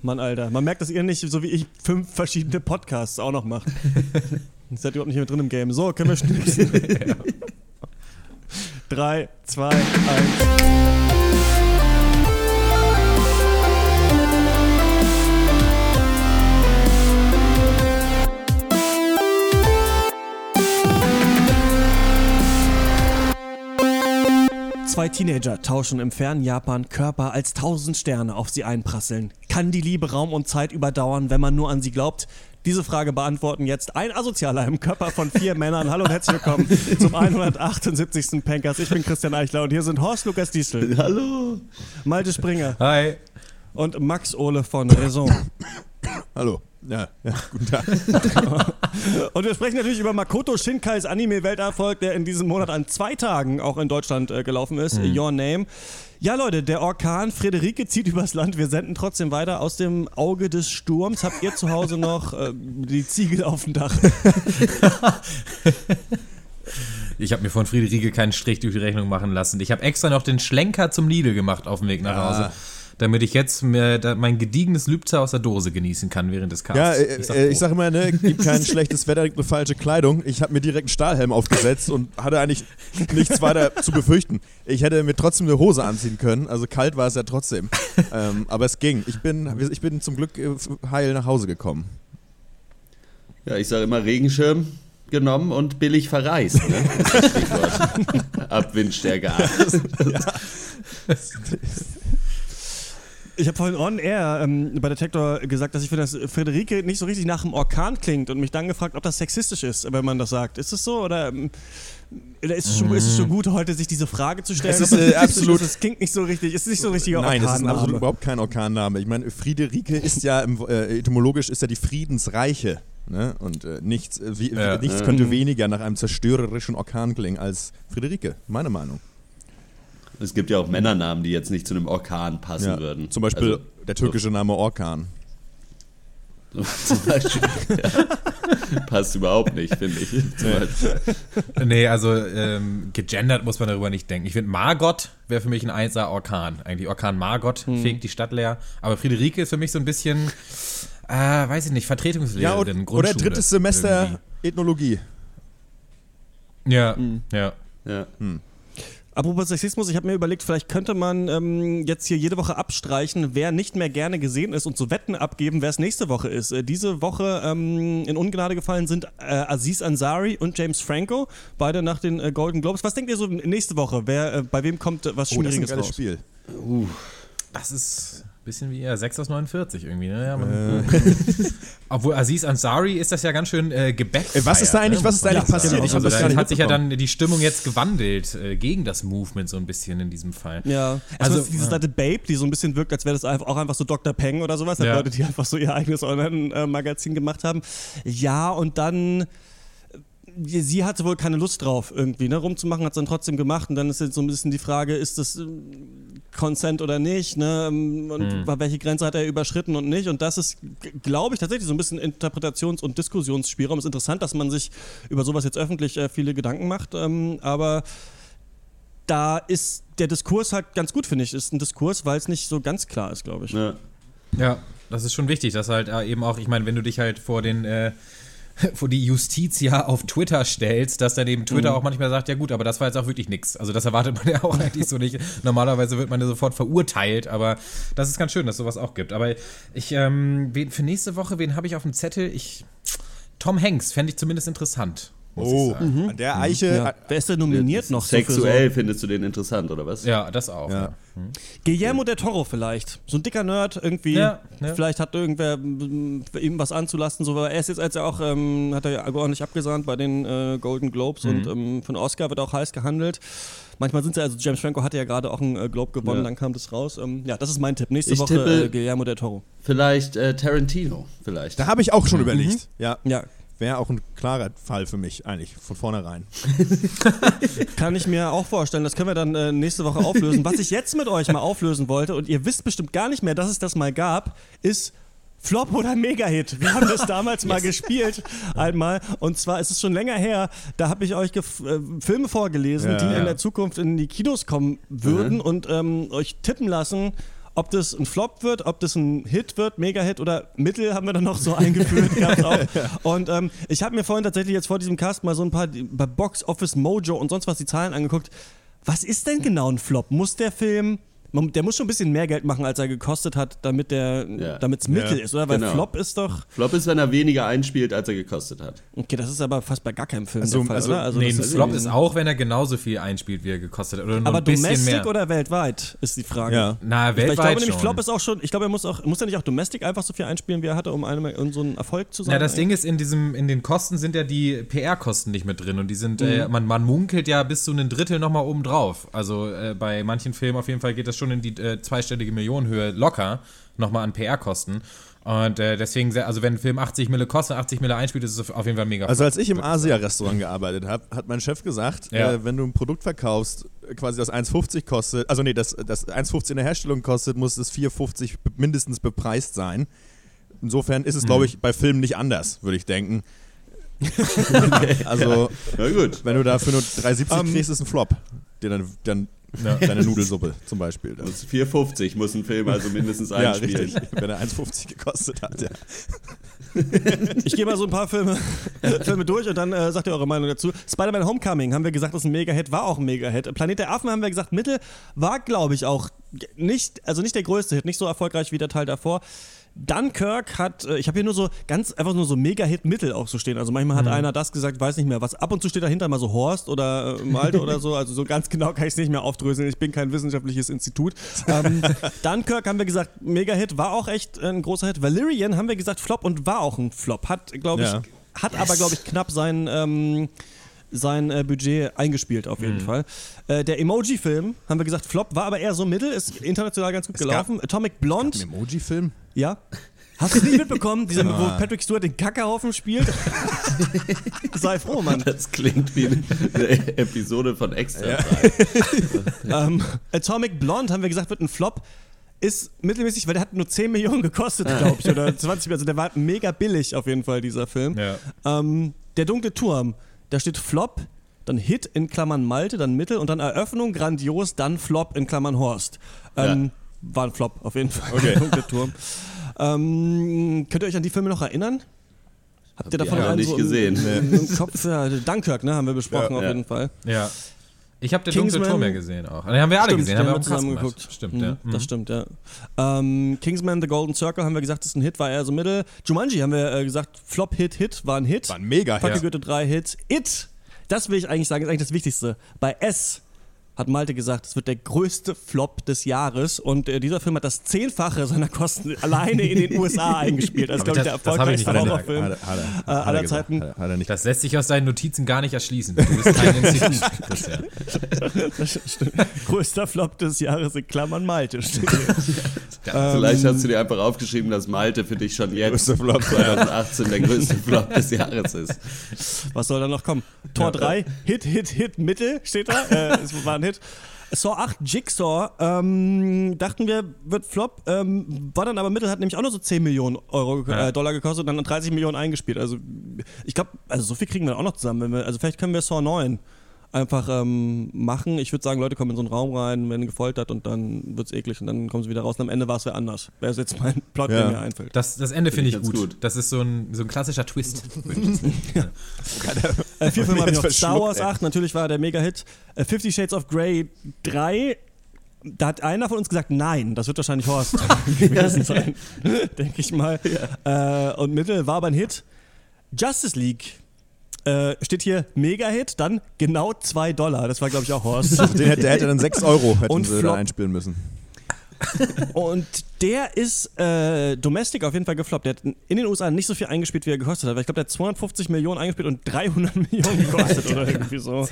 Mann, Alter. Man merkt, dass ihr nicht, so wie ich, fünf verschiedene Podcasts auch noch macht. Ihr seid überhaupt nicht mehr drin im Game. So, können wir schnipsen. ja. Drei, zwei, eins. Zwei Teenager tauschen im fernen Japan Körper als tausend Sterne auf sie einprasseln. Kann die Liebe Raum und Zeit überdauern, wenn man nur an sie glaubt? Diese Frage beantworten jetzt ein Asozialer im Körper von vier Männern. Hallo und herzlich willkommen zum 178. Pankers. Ich bin Christian Eichler und hier sind Horst Lukas Diesel. Hallo. Malte Springer. Hi. Und Max Ole von Raison. Hallo. Ja, ja, guten Tag. und wir sprechen natürlich über Makoto Shinkais Anime-Welterfolg, der in diesem Monat an zwei Tagen auch in Deutschland äh, gelaufen ist. Mhm. Your Name. Ja, Leute, der Orkan Friederike zieht übers Land. Wir senden trotzdem weiter aus dem Auge des Sturms. Habt ihr zu Hause noch äh, die Ziegel auf dem Dach? Ich habe mir von Friederike keinen Strich durch die Rechnung machen lassen. Ich habe extra noch den Schlenker zum Lidl gemacht auf dem Weg nach Hause. Damit ich jetzt mehr, da, mein gediegenes Lübzer aus der Dose genießen kann während des Casts. Ja, äh, ich, sag, äh, ich sag immer, ne, gibt kein schlechtes Wetter, eine falsche Kleidung. Ich habe mir direkt einen Stahlhelm aufgesetzt und hatte eigentlich nichts weiter zu befürchten. Ich hätte mir trotzdem eine Hose anziehen können, also kalt war es ja trotzdem. ähm, aber es ging. Ich bin, ich bin zum Glück äh, heil nach Hause gekommen. Ja, ich sage immer Regenschirm, genommen und billig verreist. Ne? Ab Windstärke 8. Ja. Ich habe vorhin on air ähm, bei Detektor gesagt, dass ich finde, dass Friederike nicht so richtig nach einem Orkan klingt und mich dann gefragt, ob das sexistisch ist, wenn man das sagt. Ist es so oder, ähm, oder ist, es schon, ist, es schon, gut, heute sich diese Frage zu stellen? Es ist äh, absolut. Es klingt nicht so richtig. Es ist nicht so ein richtiger Nein, Orkanname. Nein, es ist absolut überhaupt kein Orkanname. Ich meine, Friederike ist ja im, äh, etymologisch ist ja die Friedensreiche. Ne? Und äh, nichts, äh, wie, ja. nichts könnte weniger nach einem zerstörerischen Orkan klingen als Friederike, meine Meinung. Es gibt ja auch Männernamen, die jetzt nicht zu einem Orkan passen ja, würden. Zum Beispiel also, der türkische. Name Orkan. zum Beispiel. ja. Passt überhaupt nicht, finde ich. Nee. nee, also ähm, gegendert muss man darüber nicht denken. Ich finde, Margot wäre für mich ein einser Orkan. Eigentlich Orkan Margot hm. fegt die Stadt leer. Aber Friederike ist für mich so ein bisschen, äh, weiß ich nicht, Vertretungslehrerin, ja, Oder drittes Semester irgendwie. Ethnologie. Ja, hm. ja. Ja. Hm. Apropos Sexismus, ich habe mir überlegt, vielleicht könnte man ähm, jetzt hier jede Woche abstreichen, wer nicht mehr gerne gesehen ist und so Wetten abgeben, wer es nächste Woche ist. Äh, diese Woche ähm, in Ungnade gefallen sind äh, Aziz Ansari und James Franco, beide nach den äh, Golden Globes. Was denkt ihr so nächste Woche? Wer, äh, bei wem kommt was Schwieriges oh, das ist ein geiles raus? Spiel. Uh, das ist Bisschen wie ja, 6 aus 49 irgendwie, ne? Ja, man, äh. Obwohl Aziz Ansari ist das ja ganz schön äh, gebackt. Was ist da eigentlich, ne? was ist da eigentlich passiert? Ich also, da hat sich ja dann die Stimmung jetzt gewandelt äh, gegen das Movement so ein bisschen in diesem Fall. Ja. Also, also diese Seite Babe, die so ein bisschen wirkt, als wäre das auch einfach so Dr. Peng oder sowas. Ja. Leute, die einfach so ihr eigenes Online-Magazin gemacht haben. Ja, und dann sie hatte wohl keine Lust drauf, irgendwie ne, rumzumachen, hat es dann trotzdem gemacht. Und dann ist jetzt so ein bisschen die Frage, ist das äh, Consent oder nicht? Ne? Ähm, und mhm. welche Grenze hat er überschritten und nicht? Und das ist, glaube ich, tatsächlich so ein bisschen Interpretations- und Diskussionsspielraum. Es ist interessant, dass man sich über sowas jetzt öffentlich äh, viele Gedanken macht, ähm, aber da ist der Diskurs halt ganz gut, finde ich. Ist ein Diskurs, weil es nicht so ganz klar ist, glaube ich. Ja. ja. das ist schon wichtig, dass halt äh, eben auch, ich meine, wenn du dich halt vor den äh, wo die Justiz ja auf Twitter stellst, dass dann eben Twitter mhm. auch manchmal sagt, ja gut, aber das war jetzt auch wirklich nichts. Also das erwartet man ja auch eigentlich so nicht. Normalerweise wird man ja sofort verurteilt, aber das ist ganz schön, dass sowas auch gibt. Aber ich, ähm, für nächste Woche, wen habe ich auf dem Zettel? Ich, Tom Hanks fände ich zumindest interessant oh, mhm. an der Eiche. Ja. Wer ist denn nominiert noch? Sexuell so findest du den interessant, oder was? Ja, das auch. Ja. Mhm. Guillermo del Toro vielleicht. So ein dicker Nerd irgendwie. Ja, vielleicht hat irgendwer ihm was anzulasten. So, er ist jetzt als er auch, ähm, hat er ja ordentlich abgesahnt bei den äh, Golden Globes mhm. und ähm, von Oscar wird auch heiß gehandelt. Manchmal sind sie, also James Franco hatte ja gerade auch einen äh, Globe gewonnen, ja. dann kam das raus. Ähm, ja, das ist mein Tipp. Nächste ich Woche äh, Guillermo del Toro. Vielleicht äh, Tarantino, vielleicht. Da habe ich auch schon mhm. überlegt. Ja. ja wäre auch ein klarer Fall für mich, eigentlich, von vornherein. Kann ich mir auch vorstellen. Das können wir dann äh, nächste Woche auflösen. Was ich jetzt mit euch mal auflösen wollte, und ihr wisst bestimmt gar nicht mehr, dass es das mal gab, ist Flop oder Mega-Hit. Wir haben das damals mal gespielt einmal. Und zwar ist es schon länger her, da habe ich euch äh, Filme vorgelesen, ja, die ja. in der Zukunft in die Kinos kommen würden mhm. und ähm, euch tippen lassen, ob das ein Flop wird, ob das ein Hit wird, Mega-Hit oder Mittel haben wir dann noch so eingeführt. auch. Und ähm, ich habe mir vorhin tatsächlich jetzt vor diesem Cast mal so ein paar bei Box Office Mojo und sonst was die Zahlen angeguckt. Was ist denn genau ein Flop? Muss der Film man, der muss schon ein bisschen mehr Geld machen, als er gekostet hat, damit der, Ja. damit's Mittel Ja, ist, oder? Weil genau. Flop ist doch. Flop ist, wenn er weniger einspielt, als er gekostet hat. Okay, das ist aber fast bei gar keinem Film Also- der Fall, also- oder? Also nee, ein ist Flop ist auch, wenn er genauso viel einspielt, wie er gekostet hat. Oder nur Aber ein bisschen Domestic mehr. oder weltweit ist die Frage. Ja. Na, Ich, ich weltweit glaube nämlich, schon. Flop ist auch schon, ich glaube, er muss auch, muss er nicht auch Domestic einfach so viel einspielen, wie er hatte, um, eine, um so ein Erfolg zu sein? Ja, das Ding ist, in diesem, in den Kosten sind ja die PR-Kosten nicht mit drin und die sind, Mhm. äh, man, man munkelt ja bis zu einem Drittel nochmal oben drauf. Also äh, bei manchen Filmen auf jeden Fall geht das schon in die äh, zweistellige Millionenhöhe locker nochmal an PR-Kosten. Und äh, deswegen, sehr, also wenn ein Film 80 Mille kostet, 80 Mille einspielt, ist es auf jeden Fall mega. Also als ich im Asia-Restaurant gearbeitet habe, hat mein Chef gesagt, Ja. äh, wenn du ein Produkt verkaufst, quasi das 1,50 kostet, also nee, das, das 1,50 in der Herstellung kostet, muss es 4,50 be- mindestens bepreist sein. Insofern ist es, glaube ich, bei Filmen nicht anders, würde ich denken. also, gut. wenn du dafür nur 3,70 kriegst, ist ein Flop. Dir dann, dann Ja. deine Nudelsuppe zum Beispiel. Das, Das 4,50 muss ein Film also mindestens ja, einspielen. richtig. Wenn er 1,50 gekostet hat, ja. Ich gehe mal so ein paar Filme, Filme durch und dann äh, sagt ihr eure Meinung dazu. Spider-Man Homecoming haben wir gesagt, ist ein Mega-Hit, war auch ein Mega-Hit. Planet der Affen haben wir gesagt, Mittel war, glaube ich, auch nicht, also nicht der größte Hit, nicht so erfolgreich wie der Teil davor. Dunkirk hat, äh, ich habe hier nur so ganz einfach nur so Mega-Hit-Mittel auch so stehen. Also manchmal hat einer das gesagt, weiß nicht mehr was. Ab und zu steht dahinter mal so Horst oder äh, Malte oder so. Also so ganz genau kann ich es nicht mehr aufdröseln. Ich bin kein wissenschaftliches Institut. Ähm, Dunkirk haben wir gesagt, Mega-Hit, war auch echt ein großer Hit. Valerian haben wir gesagt, Flop und war auch ein Flop. Hat, glaube ich, Ja. hat aber, glaube ich, knapp sein, ähm, sein äh, Budget eingespielt, auf jeden Fall. Äh, der Emoji-Film, haben wir gesagt, Flop, war aber eher so mittel, ist international ganz gut gab- gelaufen. Atomic Blonde, Ein Emoji-Film? ja. Hast du es nicht mitbekommen, dieser, wo Patrick Stewart den Kackerhaufen spielt? Sei froh, Mann. Das klingt wie eine Episode von Extra. ähm, Atomic Blonde, haben wir gesagt, wird ein Flop. Ist mittelmäßig, weil der hat nur 10 Millionen gekostet, glaube ich, oder 20 Also der war mega billig auf jeden Fall, dieser Film. Ja. Ähm, der dunkle Turm, da steht Flop, dann Hit in Klammern Malte, dann Mittel und dann Eröffnung, grandios, dann Flop in Klammern Horst. Ähm, War ein Flop, auf jeden Fall. Okay. Der Turm. Ähm, könnt ihr euch an die Filme noch erinnern? Habt ihr davon wir einen nicht so im- gesehen. Im, im Kopf? Ja, Dunkirk, ne, haben wir besprochen Ja. auf Ja. jeden Fall. Ja. Ich habe den Kingsman- dunkle Turm ja gesehen auch. Den haben wir alle Stimmt, gesehen, den haben wir auch zusammen geguckt. Stimmt, Mhm, ja. Das stimmt, ja. Ähm, Kingsman The Golden Circle haben wir gesagt, ist ein Hit, war eher so mittel. Jumanji haben wir äh, gesagt, Flop, Hit, Hit, war ein Hit. War ein Mega-Hit. Fuck Ja. you Goethe, drei Hits. It, das will ich eigentlich sagen, ist eigentlich das Wichtigste. Bei S hat Malte gesagt, es wird der größte Flop des Jahres und äh, dieser Film hat das Zehnfache seiner Kosten alleine in den USA eingespielt. Das ist, glaube ich, der erfolgreichste. Horrorfilm Hat er- hat er- äh, hat er aller gesagt. Zeiten. Hat er- hat er nicht. Das lässt sich aus deinen Notizen gar nicht erschließen. Du bist kein Institut, Christian. Größter Flop des Jahres in Klammern Malte. steht. Vielleicht hast du dir einfach aufgeschrieben, dass Malte für dich schon jetzt Größte Flop. 2018 der größte Flop des Jahres ist. Was soll da noch kommen? Tor 3, Hit, Hit, Hit, Mitte steht da. Äh, es war ein Hit. Saw 8, Jigsaw, ähm, dachten wir, wird Flop, ähm, war dann aber Mittel, hat nämlich auch nur so 10 Millionen Euro, Ja. äh, Dollar gekostet und dann 30 Millionen eingespielt. Also ich glaube, also so viel kriegen wir auch noch zusammen. Wir, also vielleicht können wir Saw 9 einfach ähm, machen. Ich würde sagen, Leute kommen in so einen Raum rein, werden gefoltert und dann wird es eklig und dann kommen sie wieder raus und am Ende war es wer anders. Wäre jetzt mein Plot, der Ja. mir einfällt. Das, das Ende finde ich Find ich gut. gut. Das ist so ein, so ein klassischer Twist. würde ich jetzt sagen. Äh, vier Filme habe ich noch. Jetzt Star Wars verschluckt, ey. 8, natürlich war der Mega-Hit. Äh, Fifty Shades of Grey 3. Da hat einer von uns gesagt, nein, das wird wahrscheinlich Horst gewesen sein, denke ich mal. Äh, und Mittel war aber ein Hit. Justice League äh, steht hier Mega-Hit, dann genau 2 Dollar. Das war, glaube ich, auch Horst. Den hätte, der hätte dann 6 Euro hätten Und sie Flop. da einspielen müssen. Und der ist äh, Domestic auf jeden Fall gefloppt. Der hat in den USA nicht so viel eingespielt, wie er gekostet hat. Weil ich glaube, der hat 250 Millionen eingespielt und 300 Millionen gekostet oder irgendwie so.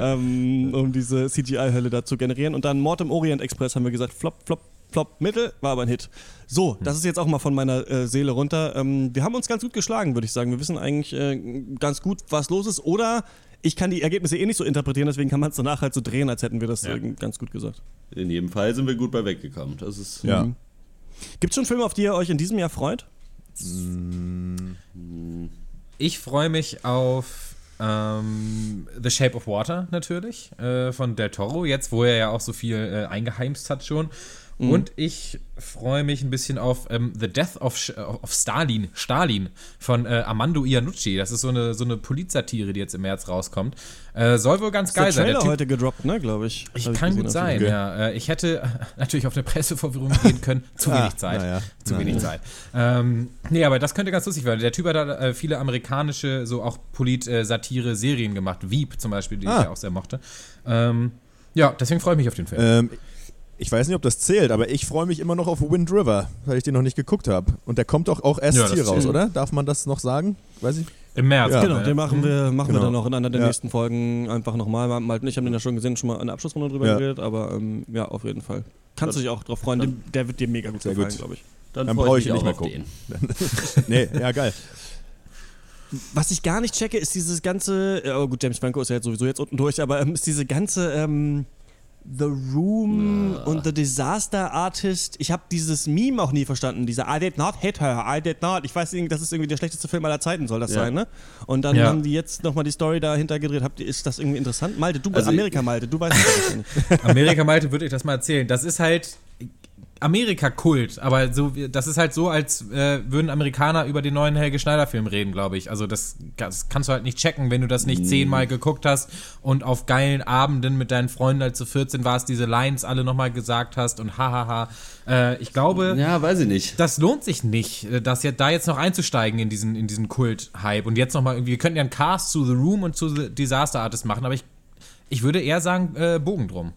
Ähm, um diese CGI-Hölle da zu generieren. Und dann Mord im Orient Express haben wir gesagt, flop, flop, flop, mittel, war aber ein Hit. So, das ist jetzt auch mal von meiner äh, Seele runter. Ähm, wir haben uns ganz gut geschlagen, würde ich sagen. Wir wissen eigentlich äh, ganz gut, was los ist. Oder ich kann die Ergebnisse eh nicht so interpretieren, deswegen kann man es danach halt so drehen, als hätten wir das Ja. äh, ganz gut gesagt. In jedem Fall sind wir gut bei weggekommen. Das ist Ja. Mhm. Gibt es schon Filme, auf die ihr euch in diesem Jahr freut? Ich freue mich auf ähm, The Shape of Water natürlich äh, von Del Toro, jetzt wo er ja auch so viel äh, eingeheimst hat schon. Mhm. Und ich freue mich ein bisschen auf ähm, The Death of, of Stalin, Stalin von äh, Armando Iannucci. Das ist so eine, so eine Polizsatire, die jetzt im März rauskommt. Äh, soll wohl ganz ist geil der sein. Trailer heute gedroppt, ne, glaube ich. Ich Hab kann gesehen gut sein, ja. Äh, Ich hätte natürlich auf eine Presseverwirrung gehen können. Zu Ah, wenig Zeit. naja, Zu naja. wenig Zeit. Ähm, nee, aber das könnte ganz lustig werden. Der Typ hat da äh, viele amerikanische, so auch Polit-Satire-Serien gemacht. Veep zum Beispiel, die Ah. ich ja auch sehr mochte. Ähm, ja, deswegen freue ich mich auf den Film. Ähm, ich weiß nicht, ob das zählt, aber ich freue mich immer noch auf Wind River, weil ich den noch nicht geguckt habe. Und der kommt doch auch erst Ja, hier raus, oder? Darf man das noch sagen? Weiß ich. Im März. Ja. Genau, den machen wir, machen wir Genau. dann auch in einer der Ja. nächsten Folgen einfach nochmal. Malte und ich haben den ja schon gesehen, schon mal in der Abschlussrunde drüber Ja. geredet, aber ähm, ja, auf jeden Fall. Kannst du dich auch drauf freuen, dem, der wird dir mega gut gefallen, glaube ich. Dann, Dann brauche ich ihn auch nicht mehr auf den. nee, ja, geil. Was ich gar nicht checke, ist dieses ganze, ja, oh gut, James Franco ist ja jetzt sowieso jetzt unten durch, aber ähm, ist diese ganze ähm, The Room und The Disaster Artist. Ich habe dieses Meme auch nie verstanden, dieser I did not hit her, I did not. Ich weiß irgendwie, das ist irgendwie der schlechteste Film aller Zeiten, soll das Ja. sein, ne? Und dann Ja. haben die jetzt nochmal die Story dahinter gedreht. Habt ihr, ist das irgendwie interessant? Malte, du bist Also- Amerika, Malte, du weißt das wahrscheinlich. Amerika Malte würde ich das mal erzählen. Das ist halt Amerika-Kult, aber so, das ist halt so, als äh, würden Amerikaner über den neuen Helge Schneider-Film reden, glaube ich. Also das, das kannst du halt nicht checken, wenn du das nicht zehnmal geguckt hast und auf geilen Abenden mit deinen Freunden, als du 14 warst, diese Lines alle nochmal gesagt hast und hahaha. Äh, ich glaube, Ja, weiß ich nicht. das lohnt sich nicht, äh, das ja, da jetzt noch einzusteigen in diesen, in diesen Kult-Hype. Und jetzt nochmal irgendwie, wir könnten ja einen Cast zu The Room und zu The Disaster Artist machen, aber ich, ich würde eher sagen, äh, Bogen drum.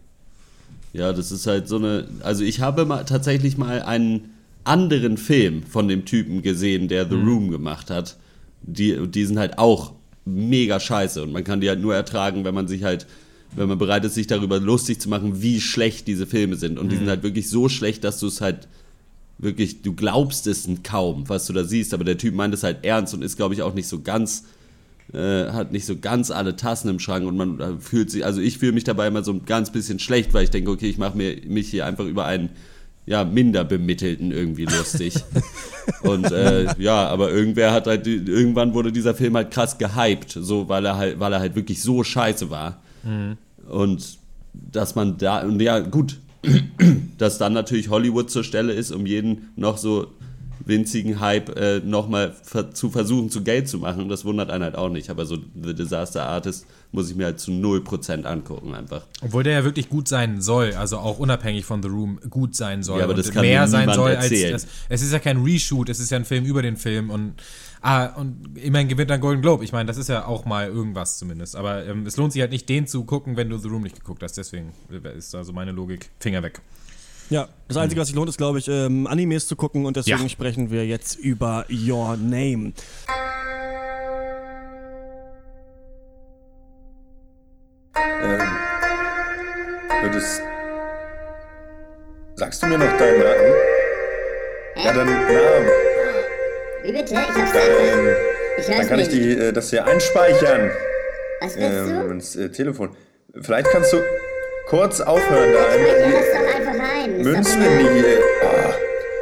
Ja, das ist halt so eine. Also ich habe mal, tatsächlich mal einen anderen Film von dem Typen gesehen, der The Room gemacht hat. Die, die sind halt auch mega scheiße und man kann die halt nur ertragen, wenn man sich halt, wenn man bereit ist, sich darüber lustig zu machen, wie schlecht diese Filme sind. Und die sind halt wirklich so schlecht, dass du es halt wirklich, du glaubst es kaum, was du da siehst, aber der Typ meint es halt ernst und ist, glaube ich, auch nicht so ganz äh, hat nicht so ganz alle Tassen im Schrank und man äh, fühlt sich, also ich fühle mich dabei immer so ein ganz bisschen schlecht, weil ich denke, okay, ich mache mir mich hier einfach über einen ja, minder bemittelten irgendwie lustig. und äh, ja, aber irgendwer hat halt, irgendwann wurde dieser Film halt krass gehypt, so weil er halt, weil er halt wirklich so scheiße war. Und dass man da, und ja, gut, dass dann natürlich Hollywood zur Stelle ist, um jeden noch so winzigen Hype äh, nochmal ver zu versuchen, zu Geld zu machen. Das wundert einen halt auch nicht. Aber so The Disaster Artist muss ich mir halt zu 0% angucken einfach. Obwohl der ja wirklich gut sein soll, also auch unabhängig von The Room gut sein soll. Ja, aber und das kann mehr sein soll erzählen. als das. Es ist ja kein Reshoot, es ist ja ein Film über den Film und ah, und immerhin gewinnt er einen Golden Globe. Ich meine, das ist ja auch mal irgendwas zumindest. Aber ähm, es lohnt sich halt nicht, den zu gucken, wenn du The Room nicht geguckt hast. Deswegen ist also meine Logik Finger weg. Ja, das Einzige, was sich lohnt, ist, glaube ich, ähm, Animes zu gucken und deswegen Ja. sprechen wir jetzt über Your Name. Ähm, würdest. Sagst du mir noch deinen Namen? Ja, deinen Namen. Wie bitte? Ich hab's Ähm, einfach. Ich dann kann ich die, äh, das hier einspeichern. Was willst Ähm, du? ins äh, Telefon. Vielleicht kannst du kurz aufhören, da Ich speicher ein, Münzen doch in die. Äh,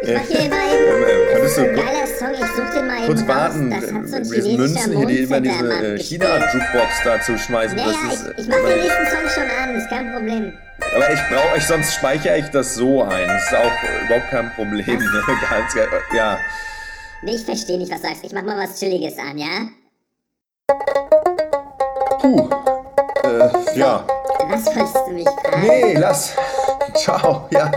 Ich äh, mach hier ähm, eben. äh, Das könntest du ein ku- geiler Song. Ich such den mal eben kurz raus. warten, Das so äh, diese Münzen hier, die immer diese Mondfettermann äh. China-Jukebox da zu schmeißen. Ja, das ist, ich, äh, ich mach den nächsten Song schon an. Ist kein Problem. Aber ich brauche euch, sonst speichere ich das so ein. Das ist auch überhaupt kein Problem. Ne? Ganz, ja. Nee, ich verstehe nicht, was du sagst. Ich mach mal was Chilliges an, ja? Puh. Äh, ja. Was wolltest du mich fragen? Nee, lass. Ciao, ja.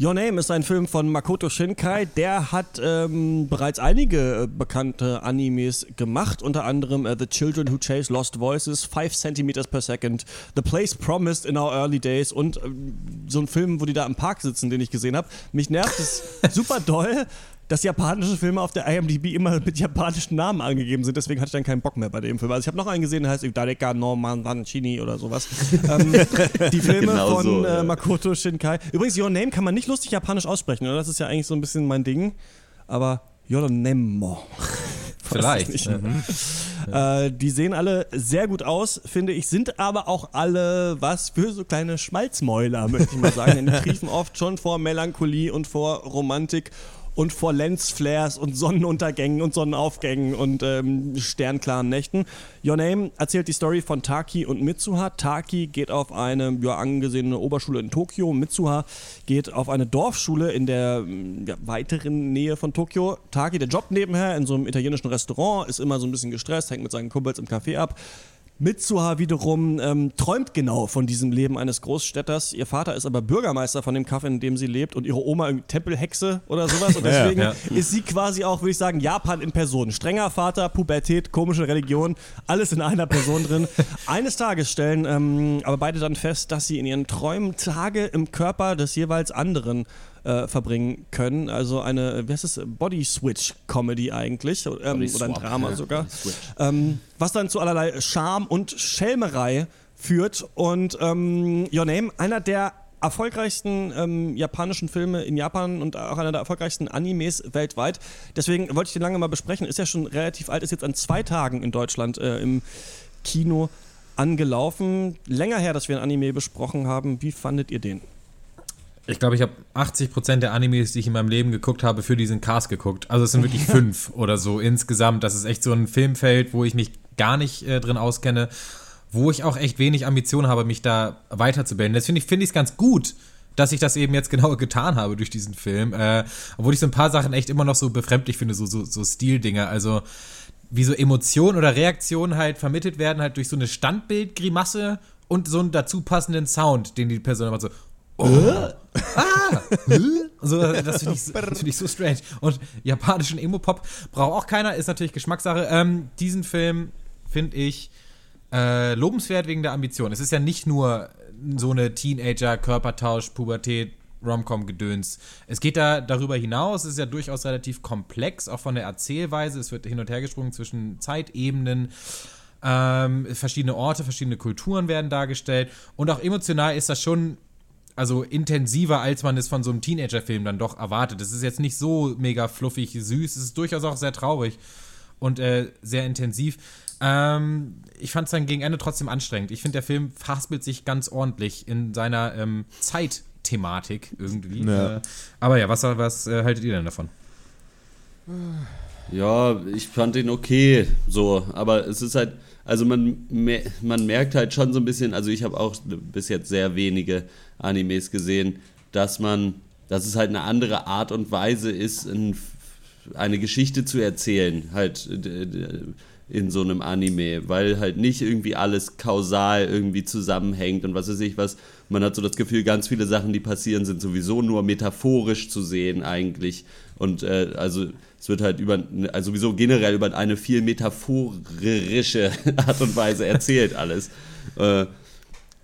Your Name ist ein Film von Makoto Shinkai. Der hat ähm, bereits einige äh, bekannte Animes gemacht, unter anderem äh, The Children Who Chase Lost Voices, 5 cm per second, The Place Promised in Our Early Days und ähm, so ein Film, wo die da im Park sitzen, den ich gesehen habe. Mich nervt es super doll, dass japanische Filme auf der IMDb immer mit japanischen Namen angegeben sind. Deswegen hatte ich dann keinen Bock mehr bei dem Film. Also ich habe noch einen gesehen, der heißt Dareka no Manchini oder sowas. ähm, die Filme Genau von so, äh. Makoto Shinkai. Übrigens, Your Name kann man nicht lustig japanisch aussprechen, oder? Das ist ja eigentlich so ein bisschen mein Ding. Aber Your Name. Vielleicht. Nicht. Mhm. Äh, die sehen alle sehr gut aus, finde ich, sind aber auch alle was für so kleine Schmalzmäuler, möchte ich mal sagen. Denn die triefen oft schon vor Melancholie und vor Romantik und vor Lensflares und Sonnenuntergängen und Sonnenaufgängen und ähm, sternklaren Nächten. Your Name erzählt die Story von Taki und Mitsuha. Taki geht auf eine ja, angesehene Oberschule in Tokio. Mitsuha geht auf eine Dorfschule in der ja, weiteren Nähe von Tokio. Taki, der Job nebenher in so einem italienischen Restaurant, ist immer so ein bisschen gestresst, hängt mit seinen Kumpels im Café ab. Mitsuha wiederum ähm, träumt genau von diesem Leben eines Großstädters. Ihr Vater ist aber Bürgermeister von dem Kaff, in dem sie lebt und ihre Oma irgendwie Tempelhexe oder sowas. Und deswegen Ja, ja. ist sie quasi auch, würde ich sagen, Japan in Person. Strenger Vater, Pubertät, komische Religion, alles in einer Person drin. Eines Tages stellen ähm, aber beide dann fest, dass sie in ihren Träumen Tage im Körper des jeweils anderen äh, verbringen können. Also eine, wie heißt es, Body Switch Comedy eigentlich. Ähm, Body oder ein Drama ja. sogar. Ähm, was dann zu allerlei Charme und Schelmerei führt. Und ähm, Your Name, einer der erfolgreichsten ähm, japanischen Filme in Japan und auch einer der erfolgreichsten Animes weltweit. Deswegen wollte ich den lange mal besprechen. Ist ja schon relativ alt, ist jetzt an zwei Tagen in Deutschland äh, im Kino angelaufen. Länger her, dass wir ein Anime besprochen haben. Wie fandet ihr den? Ich glaube, ich habe 80% der Animes, die ich in meinem Leben geguckt habe, für diesen Cast geguckt. Also es sind wirklich fünf oder so insgesamt. Das ist echt so ein Filmfeld, wo ich mich gar nicht äh, drin auskenne, wo ich auch echt wenig Ambition habe, mich da weiterzubilden. Deswegen finde ich es ganz gut, dass ich das eben jetzt genau getan habe durch diesen Film. Äh, obwohl ich so ein paar Sachen echt immer noch so befremdlich finde, so, so, so Stildinger. Also wie so Emotionen oder Reaktionen halt vermittelt werden, halt durch so eine Standbildgrimasse und so einen dazu passenden Sound, den die Person immer so so, das finde ich, find ich so strange. Und japanischen Emo-Pop braucht auch keiner, ist natürlich Geschmackssache. Ähm, diesen Film finde ich äh, lobenswert wegen der Ambition. Es ist ja nicht nur so eine Teenager, Körpertausch, Pubertät, Rom-Com-Gedöns. Es geht da darüber hinaus, es ist ja durchaus relativ komplex, auch von der Erzählweise. Es wird hin und her gesprungen zwischen Zeitebenen. Ähm, verschiedene Orte, verschiedene Kulturen werden dargestellt. Und auch emotional ist das schon also intensiver, als man es von so einem Teenager-Film dann doch erwartet. Es ist jetzt nicht so mega fluffig, süß, es ist durchaus auch sehr traurig und äh, sehr intensiv. Ähm, ich fand es dann gegen Ende trotzdem anstrengend. Ich finde, der Film verhaspelt sich ganz ordentlich in seiner ähm, Zeitthematik irgendwie. Ja. Äh, aber ja, was, was äh, haltet ihr denn davon? Ja, ich fand den okay, so, aber es ist halt, also man, man merkt halt schon so ein bisschen, also ich habe auch bis jetzt sehr wenige Animes gesehen, dass man, dass es halt eine andere Art und Weise ist, ein, eine Geschichte zu erzählen, halt in so einem Anime, weil halt nicht irgendwie alles kausal irgendwie zusammenhängt und was weiß ich was. Man hat so das Gefühl, ganz viele Sachen, die passieren, sind sowieso nur metaphorisch zu sehen eigentlich. Und äh, also es wird halt über, also sowieso generell über eine viel metaphorische Art und Weise erzählt alles. Äh,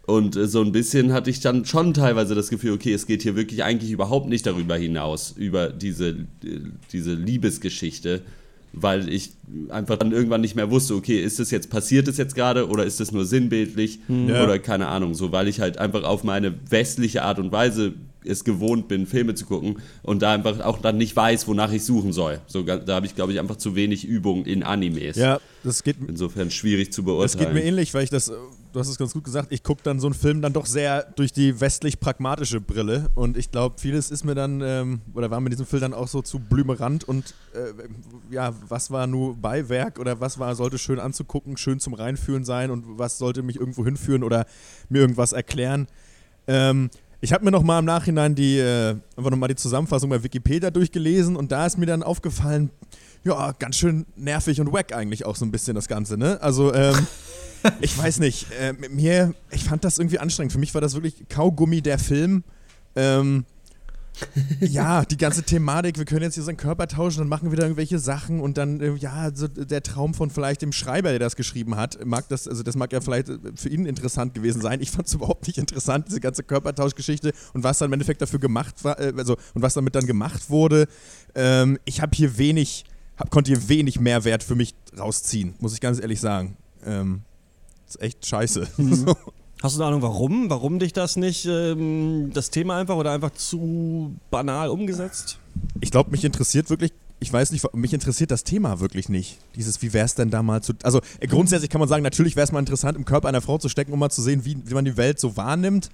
und äh, so ein bisschen hatte ich dann schon teilweise das Gefühl, okay, es geht hier wirklich eigentlich überhaupt nicht darüber hinaus, über diese, diese Liebesgeschichte, weil ich einfach dann irgendwann nicht mehr wusste, okay, ist das jetzt, passiert es jetzt gerade oder ist das nur sinnbildlich Ja. oder keine Ahnung, so, weil ich halt einfach auf meine westliche Art und Weise es gewohnt bin, Filme zu gucken und da einfach auch dann nicht weiß, wonach ich suchen soll. So, da habe ich, glaube ich, einfach zu wenig Übung in Animes. Ja, das geht, Insofern schwierig zu das beurteilen. geht mir ähnlich, weil ich das, äh, du hast es ganz gut gesagt, ich gucke dann so einen Film dann doch sehr durch die westlich-pragmatische Brille und ich glaube, vieles ist mir dann, ähm, oder war mir diesem Film dann auch so zu blümerant und äh, ja, was war nur Beiwerk oder was war, sollte schön anzugucken, schön zum Reinfühlen sein und was sollte mich irgendwo hinführen oder mir irgendwas erklären. Ähm, ich habe mir noch mal im Nachhinein die, äh, einfach noch mal die Zusammenfassung bei Wikipedia durchgelesen und da ist mir dann aufgefallen, ja, ganz schön nervig und wack eigentlich auch so ein bisschen das Ganze, ne? Also, ähm, ich weiß nicht, äh, mir, ich fand das irgendwie anstrengend. Für mich war das wirklich Kaugummi der Film. Ähm, ja, die ganze Thematik, wir können jetzt hier seinen Körper tauschen, dann machen wir wieder irgendwelche Sachen und dann, äh, ja, so der Traum von vielleicht dem Schreiber, der das geschrieben hat, mag das, also das mag ja vielleicht äh, für ihn interessant gewesen sein. Ich fand es überhaupt nicht interessant, diese ganze Körpertauschgeschichte und was dann im Endeffekt dafür gemacht war, äh, also und was damit dann gemacht wurde. Ähm, ich habe hier wenig, hab, konnte hier wenig Mehrwert für mich rausziehen, muss ich ganz ehrlich sagen. Ähm, ist echt scheiße. So. Hast du eine Ahnung, warum? Warum dich das nicht, ähm, das Thema einfach oder einfach zu banal umgesetzt? Ich glaube, mich interessiert wirklich, ich weiß nicht, mich interessiert das Thema wirklich nicht. Dieses, wie wäre es denn da mal zu. Also äh, grundsätzlich kann man sagen, natürlich wäre es mal interessant, im Körper einer Frau zu stecken, um mal zu sehen, wie, wie man die Welt so wahrnimmt.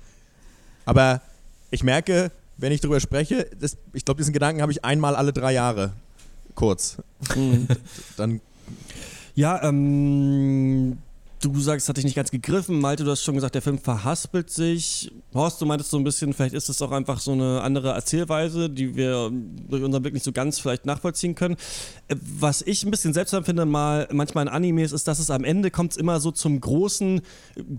Aber ich merke, wenn ich drüber spreche, das, ich glaube, diesen Gedanken habe ich einmal alle drei Jahre. Kurz. Dann Ja, ähm, du sagst, hat dich nicht ganz gegriffen. Malte, du hast schon gesagt, der Film verhaspelt sich. Horst, du meintest so ein bisschen, vielleicht ist es auch einfach so eine andere Erzählweise, die wir durch unseren Blick nicht so ganz vielleicht nachvollziehen können. Äh, Was ich ein bisschen seltsam finde, mal manchmal in Animes, ist, dass es am Ende kommt immer so zum großen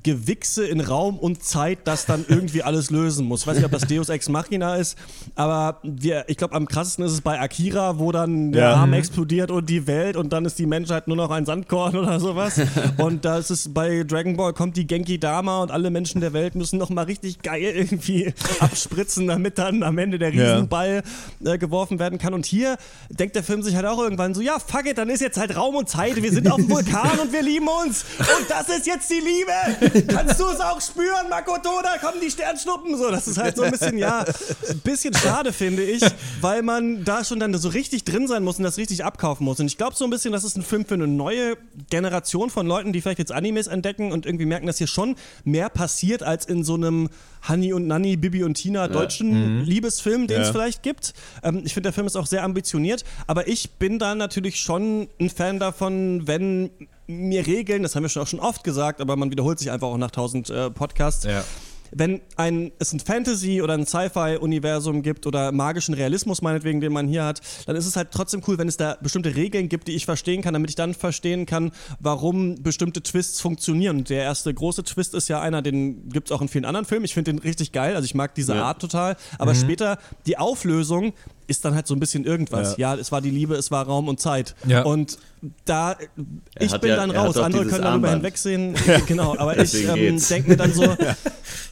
Gewichse in Raum und Zeit, das dann irgendwie alles lösen muss. Ich weiß nicht, ob das Deus Ex Machina ist, aber wir, ich glaube, am krassesten ist es bei Akira, wo dann der Ja. Arm explodiert und die Welt und dann ist die Menschheit nur noch ein Sandkorn oder sowas. und da ist es bei Dragon Ball kommt die Genki Dama und alle Menschen der Welt müssen noch mal richtig geil irgendwie abspritzen, damit dann am Ende der. Riesenball äh, geworfen werden kann. Und hier denkt der Film sich halt auch irgendwann so, ja, fuck it, dann ist jetzt halt Raum und Zeit. Wir sind auf dem Vulkan und wir lieben uns. Und das ist jetzt die Liebe. Kannst du es auch spüren, Makoto? Da kommen die Sternschnuppen. So, das ist halt so ein bisschen, ja, ein bisschen schade, finde ich, weil man da schon dann so richtig drin sein muss und das richtig abkaufen muss. Und ich glaube so ein bisschen, das ist ein Film für eine neue Generation von Leuten, die vielleicht jetzt Animes entdecken und irgendwie merken, dass hier schon mehr passiert als in so einem Honey und Nanny, Bibi und Tina deutschen Liebesfilm, den es Ja. vielleicht gibt. Ähm, ich finde, der Film ist auch sehr ambitioniert, aber ich bin da natürlich schon ein Fan davon, wenn mir Regeln, das haben wir schon auch schon oft gesagt, aber man wiederholt sich einfach auch nach tausend äh, Podcasts, Ja. Wenn ein, es ein Fantasy- oder ein Sci-Fi-Universum gibt oder magischen Realismus meinetwegen, den man hier hat, dann ist es halt trotzdem cool, wenn es da bestimmte Regeln gibt, die ich verstehen kann, damit ich dann verstehen kann, warum bestimmte Twists funktionieren. Und der erste große Twist ist ja einer, den gibt es auch in vielen anderen Filmen. Ich finde den richtig geil, also ich mag diese Ja. Art total. Aber später die Auflösung ist dann halt so ein bisschen irgendwas. Ja. es war die Liebe, es war Raum und Zeit. Ja. Und da, ich bin ja- dann raus. Andere können darüber Armband. hinwegsehen. genau, aber ich ähm, denke mir dann so,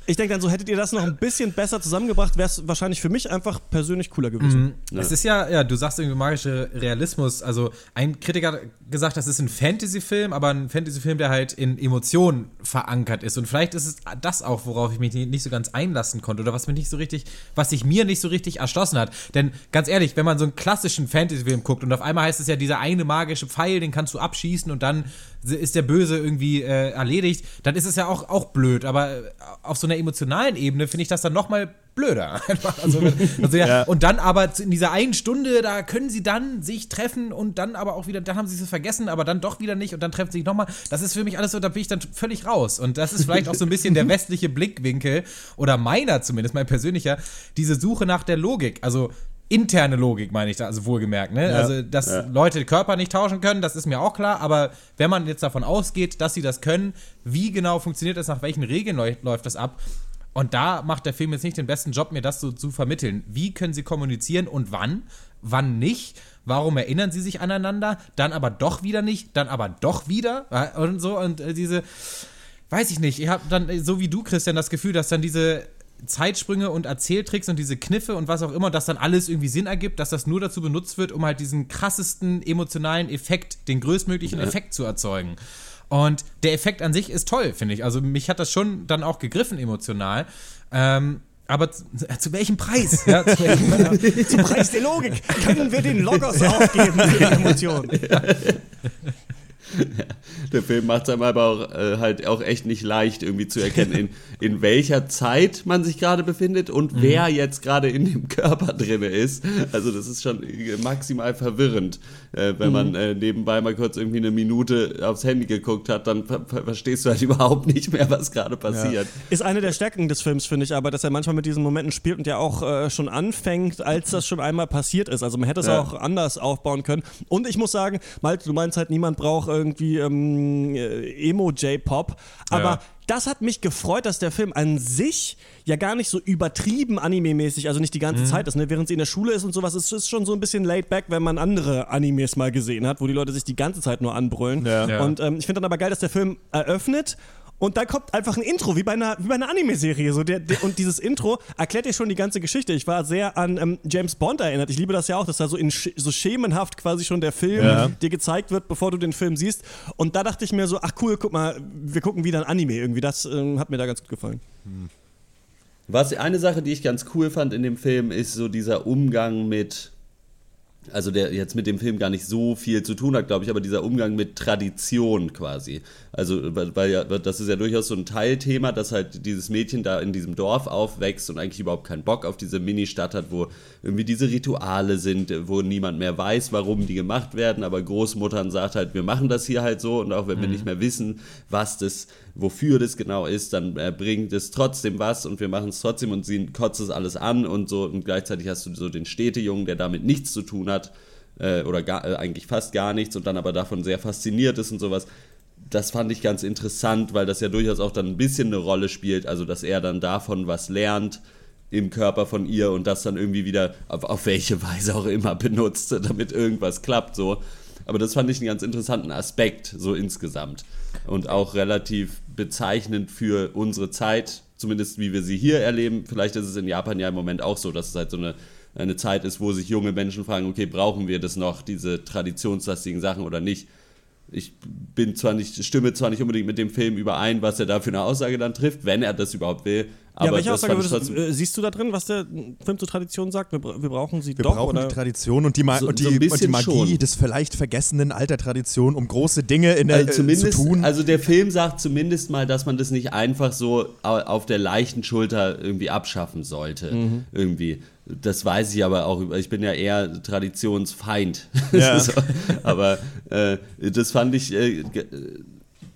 ich denke dann so, hättet ihr das noch ein bisschen besser zusammengebracht, wäre es wahrscheinlich für mich einfach persönlich cooler gewesen. Es ist ja, ja, du sagst irgendwie magischer Realismus. Also ein Kritiker hat gesagt, das ist ein Fantasy-Film, aber ein Fantasy-Film, der halt in Emotionen verankert ist. Und vielleicht ist es das auch, worauf ich mich nicht so ganz einlassen konnte oder was mir nicht so richtig, was sich mir nicht so richtig erschlossen hat. Denn ganz ehrlich, wenn man so einen klassischen Fantasy-Film guckt und auf einmal heißt es ja, dieser eine magische Pfeil, den kannst du abschießen und dann ist der Böse irgendwie äh, erledigt, dann ist es ja auch, auch blöd. Aber äh, auf so einer emotionalen Ebene finde ich das dann nochmal blöder. Also, also ja, Ja. Und dann aber in dieser einen Stunde, da können sie dann sich treffen und dann aber auch wieder, dann haben sie es vergessen, aber dann doch wieder nicht und dann treffen sie sich nochmal. Das ist für mich alles so, da bin ich dann völlig raus. Und das ist vielleicht auch so ein bisschen der westliche Blickwinkel oder meiner zumindest, mein persönlicher, diese Suche nach der Logik. Also interne Logik meine ich da, also wohlgemerkt, ne? Also, dass Leute Körper nicht tauschen können, das ist mir auch klar, aber wenn man jetzt davon ausgeht, dass sie das können, wie genau funktioniert das, nach welchen Regeln läu- läuft das ab? Und da macht der Film jetzt nicht den besten Job, mir das so zu vermitteln. Wie können sie kommunizieren und wann? Wann nicht? Warum erinnern sie sich aneinander? Dann aber doch wieder nicht, dann aber doch wieder und so und äh, diese weiß ich nicht. Ich habe dann äh, so wie du Christian das Gefühl, dass dann diese Zeitsprünge und Erzähltricks und diese Kniffe und was auch immer, dass dann alles irgendwie Sinn ergibt, dass das nur dazu benutzt wird, um halt diesen krassesten emotionalen Effekt, den größtmöglichen Effekt zu erzeugen. Und der Effekt an sich ist toll, finde ich. Also mich hat das schon dann auch gegriffen emotional. Ähm, aber zu, zu welchem Preis? Ja, zu welchem, Zum Preis der Logik können wir den Logos aufgeben für die Emotionen. Der Film macht es einem aber auch, äh, halt auch echt nicht leicht, irgendwie zu erkennen, in, in welcher Zeit man sich gerade befindet und wer jetzt gerade in dem Körper drin ist. Also das ist schon äh, maximal verwirrend. Äh, wenn man äh, nebenbei mal kurz irgendwie eine Minute aufs Handy geguckt hat, dann ver ver verstehst du halt überhaupt nicht mehr, was gerade passiert. Ist eine der Stärken des Films, finde ich, aber dass er manchmal mit diesen Momenten spielt und ja auch äh, schon anfängt, als das schon einmal passiert ist. Also man hätte es Ja. auch anders aufbauen können. Und ich muss sagen, Malte, du meinst halt, niemand braucht irgendwie ähm, äh, Emo-J-Pop, aber Ja. das hat mich gefreut, dass der Film an sich ja gar nicht so übertrieben anime-mäßig, also nicht die ganze Zeit ist, ne? während sie in der Schule ist und sowas, ist es schon so ein bisschen laid back, wenn man andere Animes mal gesehen hat, wo die Leute sich die ganze Zeit nur anbrüllen. Ja. Ja. Und ähm, ich finde dann aber geil, dass der Film eröffnet und dann kommt einfach ein Intro, wie bei einer, wie bei einer Anime-Serie. So der, der, und dieses Intro erklärt dir schon die ganze Geschichte. Ich war sehr an ähm, James Bond erinnert. Ich liebe das ja auch, dass da so, in, sch- so schemenhaft quasi schon der Film Ja. dir gezeigt wird, bevor du den Film siehst. Und da dachte ich mir so, ach cool, guck mal, wir gucken wieder ein Anime irgendwie. Das ähm, hat mir da ganz gut gefallen. Was eine Sache, die ich ganz cool fand in dem Film, ist so dieser Umgang mit also der jetzt mit dem Film gar nicht so viel zu tun hat, glaube ich, aber dieser Umgang mit Tradition quasi. Also, weil, weil ja, das ist ja durchaus so ein Teilthema, dass halt dieses Mädchen da in diesem Dorf aufwächst und eigentlich überhaupt keinen Bock auf diese Mini-Stadt hat, wo irgendwie diese Rituale sind, wo niemand mehr weiß, warum die gemacht werden, aber Großmuttern sagt halt, wir machen das hier halt so. Und auch wenn wir nicht mehr wissen, was das, wofür das genau ist, dann äh, bringt es trotzdem was und wir machen es trotzdem und sie kotzt es alles an und so. Und gleichzeitig hast du so den Städtejungen, der damit nichts zu tun hat äh, oder gar, äh, eigentlich fast gar nichts und dann aber davon sehr fasziniert ist und sowas. Das fand ich ganz interessant, weil das ja durchaus auch dann ein bisschen eine Rolle spielt, also dass er dann davon was lernt im Körper von ihr und das dann irgendwie wieder auf, auf welche Weise auch immer benutzt, damit irgendwas klappt so. Aber das fand ich einen ganz interessanten Aspekt so insgesamt und auch relativ bezeichnend für unsere Zeit, zumindest wie wir sie hier erleben. Vielleicht ist es in Japan ja im Moment auch so, dass es halt so eine, eine Zeit ist, wo sich junge Menschen fragen, okay, brauchen wir das noch, diese traditionslastigen Sachen oder nicht? Ich bin zwar nicht, stimme zwar nicht unbedingt mit dem Film überein, was er da für eine Aussage dann trifft, wenn er das überhaupt will. Aber ja, welche das Aussage würdest, äh, siehst du da drin, was der Film zur Tradition sagt? Wir, wir brauchen sie Wir doch, brauchen oder? die Tradition und die, Ma So- und die, so und die Magie schon. des vielleicht vergessenen alter Tradition, um große Dinge in der, Also äh, zu tun. also der Film sagt zumindest mal, dass man das nicht einfach so au- auf der leichten Schulter irgendwie abschaffen sollte. Mhm. Irgendwie. Das weiß ich aber auch. über- Ich bin ja eher Traditionsfeind. Ja. so, aber äh, das fand ich. Äh, ge-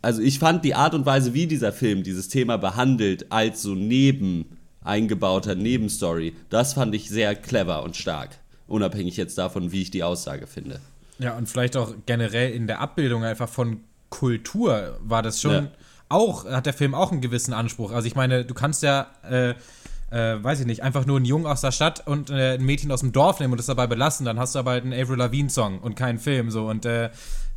also ich fand die Art und Weise, wie dieser Film dieses Thema behandelt, als so neben eingebauter Nebenstory, das fand ich sehr clever und stark. Unabhängig jetzt davon, wie ich die Aussage finde. Ja, und vielleicht auch generell in der Abbildung einfach von Kultur war das schon Ja. auch, hat der Film auch einen gewissen Anspruch. Also ich meine, du kannst ja, äh, äh, weiß ich nicht, einfach nur einen Jungen aus der Stadt und äh, ein Mädchen aus dem Dorf nehmen und das dabei belassen, dann hast du aber halt einen Avril Lavigne-Song und keinen Film so und äh,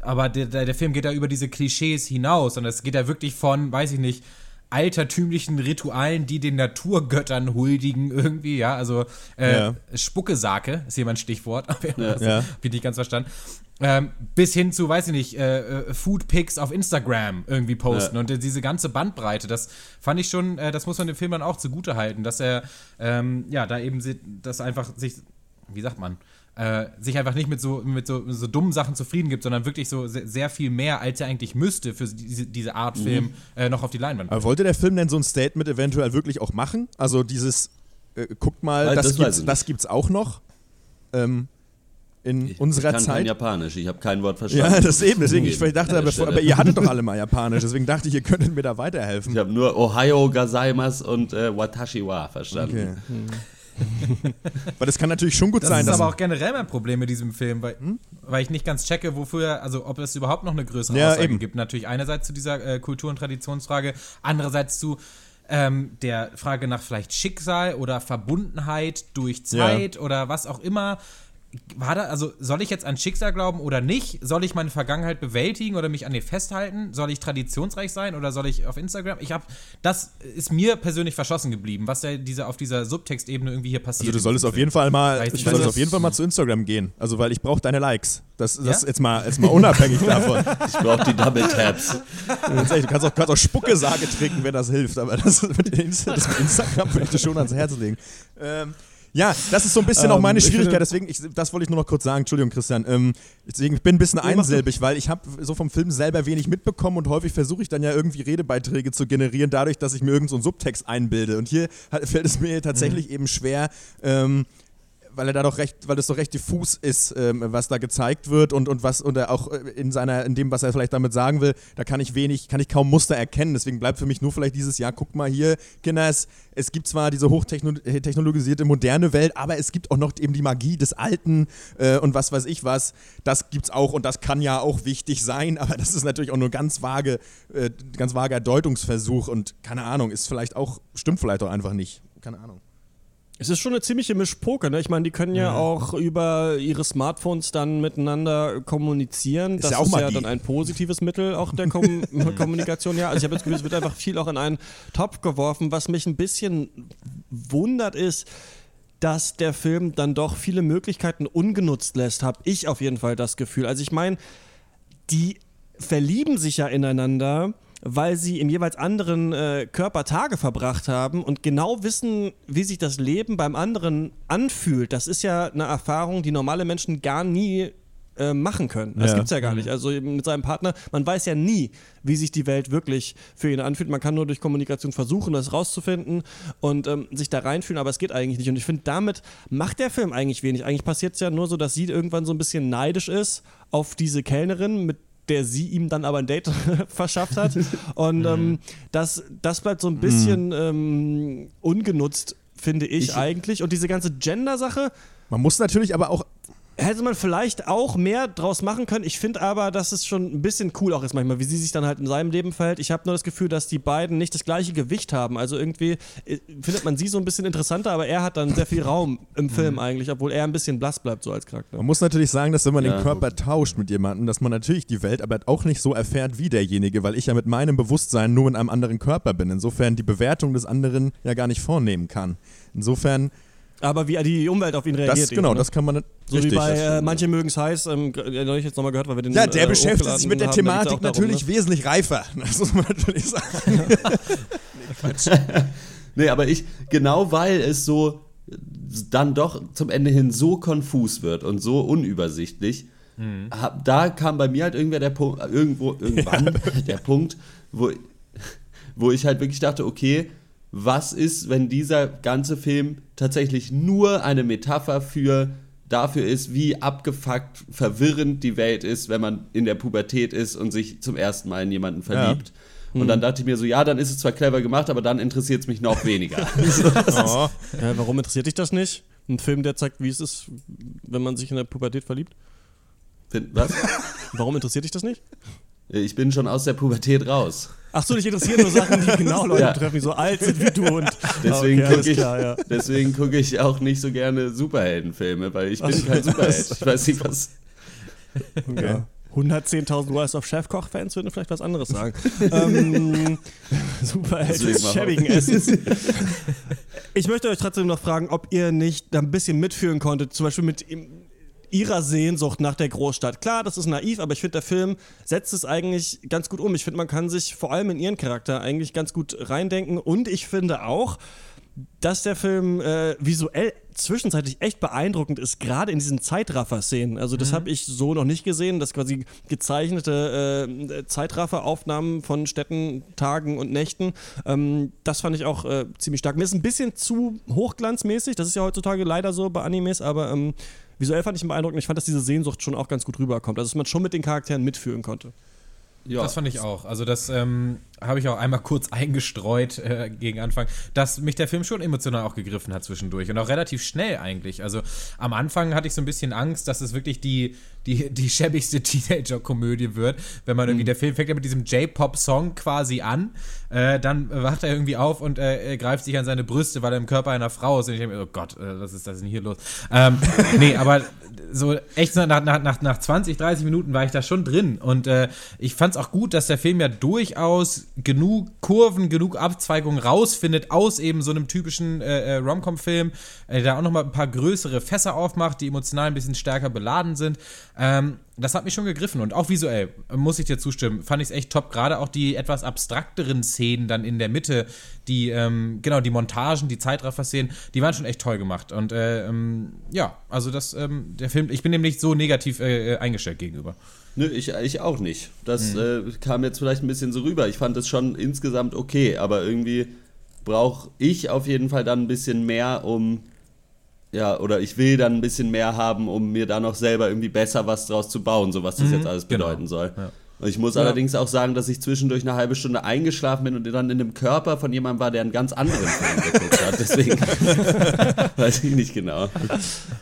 aber der, der, Film geht ja über diese Klischees hinaus und es geht ja wirklich von, weiß ich nicht, altertümlichen Ritualen, die den Naturgöttern huldigen irgendwie, ja, also äh, Ja. Spuckesake ist hier mein Stichwort, aber ja. das Ja. hab ich nicht ganz verstanden. Ähm, bis hin zu, weiß ich nicht, äh, äh, Foodpics auf Instagram irgendwie posten und äh, diese ganze Bandbreite, das fand ich schon, äh, das muss man dem Film dann auch zugute halten, dass er, ähm, ja, da eben, das einfach sich, wie sagt man, äh, sich einfach nicht mit so, mit so, so dummen Sachen zufrieden gibt, sondern wirklich so sehr, sehr viel mehr, als er eigentlich müsste für diese, diese Art Film äh, noch auf die Leinwand. Aber wollte der Film denn so ein Statement eventuell wirklich auch machen? Also dieses, äh, guckt mal, Weil das, das gibt's, das gibt's auch noch? Ähm, in Ich unserer kann kein Zeit. Japanisch, ich habe kein Wort verstanden. Ja, das eben, deswegen, ich dachte, aber, Stelle. aber ihr hattet doch alle mal Japanisch, deswegen dachte ich, ihr könntet mir da weiterhelfen. Ich habe nur Ohio Gazaimas und äh, Watashi wa verstanden. Okay. Weil das kann natürlich schon gut Das sein, ist dass aber auch generell mein Problem mit diesem Film, weil, weil ich nicht ganz checke, wofür, also ob es überhaupt noch eine größere Ja, Aussage eben. gibt. Natürlich einerseits zu dieser äh, Kultur- und Traditionsfrage, andererseits zu ähm, der Frage nach vielleicht Schicksal oder Verbundenheit durch Zeit oder was auch immer. War da, also soll ich jetzt an Schicksal glauben oder nicht? Soll ich meine Vergangenheit bewältigen oder mich an ihr festhalten? Soll ich traditionsreich sein oder soll ich auf Instagram? Ich habe, das ist mir persönlich verschossen geblieben, was da diese, auf dieser Subtextebene irgendwie hier passiert. Also du solltest auf jeden Fall mal, nicht, solltest auf jeden Fall mal zu Instagram gehen. Also weil ich brauche deine Likes. Das, das Ja? jetzt mal, jetzt mal unabhängig davon. Ich brauche die Double Taps. Ehrlich, du kannst auch, kannst auch Spucke-Sage trinken, wenn das hilft, aber das mit, Insta, das mit Instagram würde ich dir schon ans Herz legen. Ähm, ja, das ist so ein bisschen auch Ähm, meine ich finde- Schwierigkeit, deswegen, ich, das wollte ich nur noch kurz sagen, Entschuldigung, Christian. Ähm, deswegen, ich bin ein bisschen einsilbig, weil ich habe so vom Film selber wenig mitbekommen und häufig versuche ich dann ja irgendwie Redebeiträge zu generieren, dadurch, dass ich mir irgendeinen so einen Subtext einbilde. Und hier hat, fällt es mir tatsächlich Mhm. eben schwer, ähm, weil er da doch recht, weil das doch recht diffus ist, ähm, was da gezeigt wird und, und was und auch äh, in seiner, in dem, was er vielleicht damit sagen will, da kann ich wenig, kann ich kaum Muster erkennen. Deswegen bleibt für mich nur vielleicht dieses, ja, guck mal hier, Kinders, es gibt zwar diese hochtechnologisierte moderne Welt, aber es gibt auch noch eben die Magie des Alten äh, und was weiß ich was. Das gibt's auch und das kann ja auch wichtig sein, aber das ist natürlich auch nur ganz vage, äh, ganz vager Deutungsversuch und keine Ahnung, ist vielleicht auch, stimmt vielleicht auch einfach nicht. Keine Ahnung. Es ist schon eine ziemliche Mischpoke, ne? Ich meine, die können ja auch über ihre Smartphones dann miteinander kommunizieren. Ist das ja auch ist ja Magie. dann ein positives Mittel auch der Kom Kommunikation. Ja, also ich habe das Gefühl, es wird einfach viel auch in einen Topf geworfen. Was mich ein bisschen wundert ist, dass der Film dann doch viele Möglichkeiten ungenutzt lässt, habe ich auf jeden Fall das Gefühl. Also ich meine, die verlieben sich ja ineinander weil sie im jeweils anderen äh, Körper Tage verbracht haben und genau wissen, wie sich das Leben beim anderen anfühlt. Das ist ja eine Erfahrung, die normale Menschen gar nie äh, machen können. Das Ja. gibt's ja gar nicht. Also eben mit seinem Partner, man weiß ja nie, wie sich die Welt wirklich für ihn anfühlt. Man kann nur durch Kommunikation versuchen, das rauszufinden und ähm, sich da reinfühlen, aber es geht eigentlich nicht. Und ich finde, damit macht der Film eigentlich wenig. Eigentlich passiert es ja nur so, dass sie irgendwann so ein bisschen neidisch ist auf diese Kellnerin, mit der sie ihm dann aber ein Date verschafft hat. Und ähm, das, das bleibt so ein bisschen ähm, ungenutzt, finde ich, Ich- eigentlich. Und diese ganze Gender-Sache, Man muss natürlich aber auch hätte man vielleicht auch mehr draus machen können. Ich finde aber, dass es schon ein bisschen cool auch ist manchmal, wie sie sich dann halt in seinem Leben verhält. Ich habe nur das Gefühl, dass die beiden nicht das gleiche Gewicht haben. Also irgendwie äh, findet man sie so ein bisschen interessanter, aber er hat dann sehr viel Raum im Film eigentlich, obwohl er ein bisschen blass bleibt so als Charakter. Man muss natürlich sagen, dass wenn man Ja. den Körper tauscht mit jemandem, dass man natürlich die Welt aber auch nicht so erfährt wie derjenige, weil ich ja mit meinem Bewusstsein nur in einem anderen Körper bin. Insofern die Bewertung des anderen ja gar nicht vornehmen kann. Insofern, Aber wie die Umwelt auf ihn reagiert. das genau, eben, ne? das kann man So richtig. wie bei äh, Manche mögen es heiß, ähm, ja, habe ich jetzt nochmal gehört, weil wir den ja, der äh, beschäftigt sich mit der haben, Thematik darum, natürlich ne? wesentlich reifer. Das muss man natürlich sagen. Nee, aber ich, genau weil es so dann doch zum Ende hin so konfus wird und so unübersichtlich, hab, da kam bei mir halt irgendwer der Punkt, irgendwo, irgendwann der Punkt, wo, wo ich halt wirklich dachte, okay, was ist, wenn dieser ganze Film tatsächlich nur eine Metapher für dafür ist, wie abgefuckt, verwirrend die Welt ist, wenn man in der Pubertät ist und sich zum ersten Mal in jemanden verliebt. Und dann dachte ich mir so, ja, dann ist es zwar clever gemacht, aber dann interessiert es mich noch weniger. Oh. Ja, warum interessiert dich das nicht? Ein Film, der zeigt, wie es ist, wenn man sich in der Pubertät verliebt? Was? Warum interessiert dich das nicht? Ich bin schon aus der Pubertät raus. Ach so, dich interessieren nur Sachen, die genau Leute Ja. betreffen, die so alt sind wie du. Und Deswegen okay, gucke ich, ja. deswegen guck ich auch nicht so gerne Superheldenfilme, weil ich bin so. kein Superheld. Ich weiß nicht, was. Ja. 110.000 Rise of Chefkoch-Fans würden vielleicht was anderes sagen. ähm, super, Deswegen des mal schäbigen Essens. Ich möchte euch trotzdem noch fragen, ob ihr nicht da ein bisschen mitfühlen konntet, zum Beispiel mit ihm- ihrer Sehnsucht nach der Großstadt. Klar, das ist naiv, aber ich finde, der Film setzt es eigentlich ganz gut um. Ich finde, man kann sich vor allem in ihren Charakter eigentlich ganz gut reindenken und ich finde auch, dass der Film äh, visuell zwischenzeitlich echt beeindruckend ist, gerade in diesen Zeitraffer-Szenen. Also das habe ich so noch nicht gesehen, dass quasi gezeichnete äh, Zeitrafferaufnahmen von Städten, Tagen und Nächten. Ähm, das fand ich auch äh, ziemlich stark. Mir ist ein bisschen zu hochglanzmäßig, das ist ja heutzutage leider so bei Animes, aber ähm, visuell fand ich ihn beeindruckend. Ich fand, dass diese Sehnsucht schon auch ganz gut rüberkommt. Also dass man schon mit den Charakteren mitfühlen konnte. Ja, Das fand ich auch. Also das ähm, habe ich auch einmal kurz eingestreut äh, gegen Anfang, dass mich der Film schon emotional auch gegriffen hat zwischendurch und auch relativ schnell eigentlich. Also am Anfang hatte ich so ein bisschen Angst, dass es wirklich die, die, die schäbigste Teenager-Komödie wird, wenn man irgendwie, der Film fängt ja mit diesem J-Pop-Song quasi an, äh, dann wacht er irgendwie auf und äh, er greift sich an seine Brüste, weil er im Körper einer Frau ist und ich denke mir, oh Gott, äh, was ist das denn hier los? Ähm, nee, aber so echt nach, nach, nach, nach 20, 30 Minuten war ich da schon drin und äh, ich fand es auch gut, dass der Film ja durchaus genug Kurven, genug Abzweigungen rausfindet aus eben so einem typischen äh, äh, Rom-Com-Film, äh, der auch nochmal ein paar größere Fässer aufmacht, die emotional ein bisschen stärker beladen sind. Ähm, das hat mich schon gegriffen und auch visuell, äh, muss ich dir zustimmen, fand ich es echt top. Gerade auch die etwas abstrakteren Szenen dann in der Mitte, die, ähm, genau, die Montagen, die Zeitraffer-Szenen, die waren schon echt toll gemacht. Und äh, ähm, ja, also das, ähm, der Film, ich bin dem nicht so negativ äh, äh, eingestellt gegenüber. Nö, ich, ich auch nicht. Das äh, kam jetzt vielleicht ein bisschen so rüber. Ich fand es schon insgesamt okay, aber irgendwie brauche ich auf jeden Fall dann ein bisschen mehr, um. Ja, oder ich will dann ein bisschen mehr haben, um mir da noch selber irgendwie besser was draus zu bauen, so was das jetzt alles genau. bedeuten soll. Und ich muss allerdings auch sagen, dass ich zwischendurch eine halbe Stunde eingeschlafen bin und dann in dem Körper von jemandem war, der einen ganz anderen Film geguckt hat. Deswegen weiß ich nicht genau.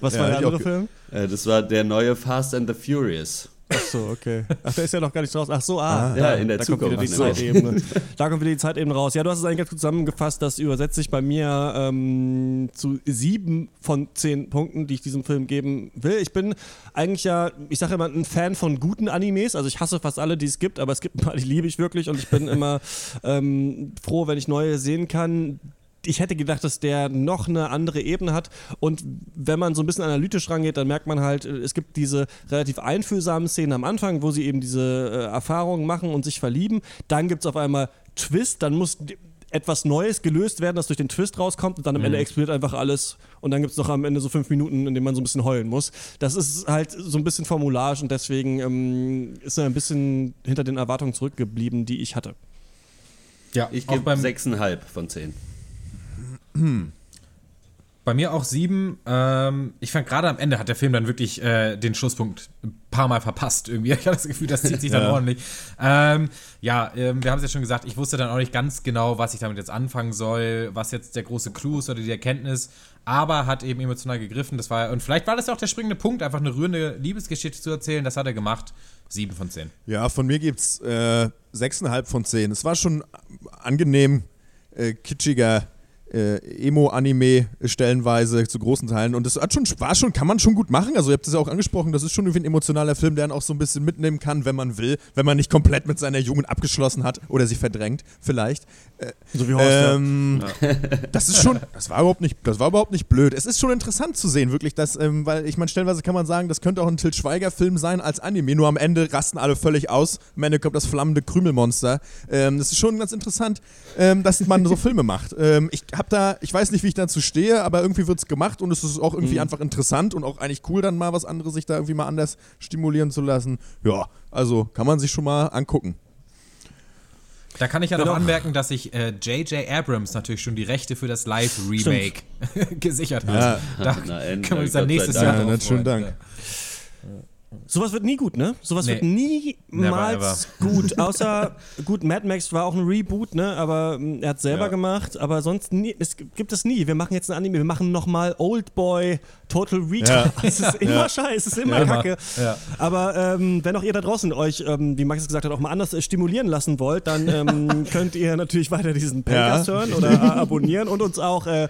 Was Ja, war der ich auch andere Film? Äh, das war der neue Fast and the Furious. Ach so, okay. Ach, der ist ja noch gar nicht raus. Ach so, ah. Ja, in der da kommt wieder die Zukunft. Zeitebene. Da kommt wieder die Zeitebene raus. Ja, du hast es eigentlich ganz gut zusammengefasst. Das übersetzt sich bei mir ähm, zu sieben von zehn Punkten, die ich diesem Film geben will. Ich bin eigentlich ja, ich sage immer, ein Fan von guten Animes. Also ich hasse fast alle, die es gibt, aber es gibt ein paar, die liebe ich wirklich und ich bin immer ähm, froh, wenn ich neue sehen kann ich hätte gedacht, dass der noch eine andere Ebene hat. Und wenn man so ein bisschen analytisch rangeht, dann merkt man halt, es gibt diese relativ einfühlsamen Szenen am Anfang, wo sie eben diese äh, Erfahrungen machen und sich verlieben. Dann gibt es auf einmal Twist, dann muss etwas Neues gelöst werden, das durch den Twist rauskommt und dann am Ende explodiert einfach alles und dann gibt es noch am Ende so fünf Minuten, in denen man so ein bisschen heulen muss. Das ist halt so ein bisschen Formulage und deswegen ähm, ist er ein bisschen hinter den Erwartungen zurückgeblieben, die ich hatte. Ja, Ich gebe beim, 6,5 von 10. bei mir auch sieben. Ähm, ich fand gerade am Ende hat der Film dann wirklich äh, den Schlusspunkt ein paar Mal verpasst irgendwie. Ich habe das Gefühl, das zieht sich dann ordentlich. Ähm, ja, ähm, wir haben es ja schon gesagt, ich wusste dann auch nicht ganz genau, was ich damit jetzt anfangen soll, was jetzt der große Clou ist oder die Erkenntnis. Aber hat eben emotional gegriffen. Das war und vielleicht war das ja auch der springende Punkt, einfach eine rührende Liebesgeschichte zu erzählen. Das hat er gemacht. Sieben von zehn. Ja, von mir gibt's äh, 6,5 von 10. Es war schon angenehm äh, kitschiger äh, Emo-Anime stellenweise zu großen Teilen und das hat schon, war schon, kann man schon gut machen. Also ihr habt das ja auch angesprochen, das ist schon irgendwie ein emotionaler Film, der einen auch so ein bisschen mitnehmen kann, wenn man will, wenn man nicht komplett mit seiner Jugend abgeschlossen hat oder sie verdrängt, vielleicht. Äh, So wie Horst. ja. ähm, Das ist schon, das war überhaupt nicht, das war überhaupt nicht blöd. Es ist schon interessant zu sehen, wirklich, dass, ähm, weil ich meine, stellenweise kann man sagen, das könnte auch ein Til Schweiger-Film sein als Anime, nur am Ende rasten alle völlig aus. Am Ende kommt das flammende Krümelmonster. Ähm, das ist schon ganz interessant, ähm, dass man so Filme macht. Ähm, ich habe da, ich weiß nicht, wie ich dazu stehe, aber irgendwie wird es gemacht und es ist auch irgendwie einfach interessant und auch eigentlich cool, dann mal was anderes sich da irgendwie mal anders stimulieren zu lassen. Ja, also kann man sich schon mal angucken. Da kann ich ja noch auch- anmerken, dass sich äh, J.J. Abrams natürlich schon die Rechte für das Live-Remake gesichert hat. Ja. Da Na, können wir uns dann nächstes. Jahr Ja, schönen. Dank. Sowas wird nie gut, ne? Sowas Nee. wird niemals gut. Außer, gut, Mad Max war auch ein Reboot, ne? Aber ähm, er hat selber Ja. gemacht. Aber sonst nie, es gibt es nie. Wir machen jetzt ein Anime, wir machen nochmal Old Boy, Total Retard. Es ist immer scheiße, es ist immer Ja. kacke. Ja. Aber ähm, wenn auch ihr da draußen euch, ähm, wie Max es gesagt hat, auch mal anders äh, stimulieren lassen wollt, dann ähm, könnt ihr natürlich weiter diesen Podcast hören oder äh, abonnieren und uns auch äh,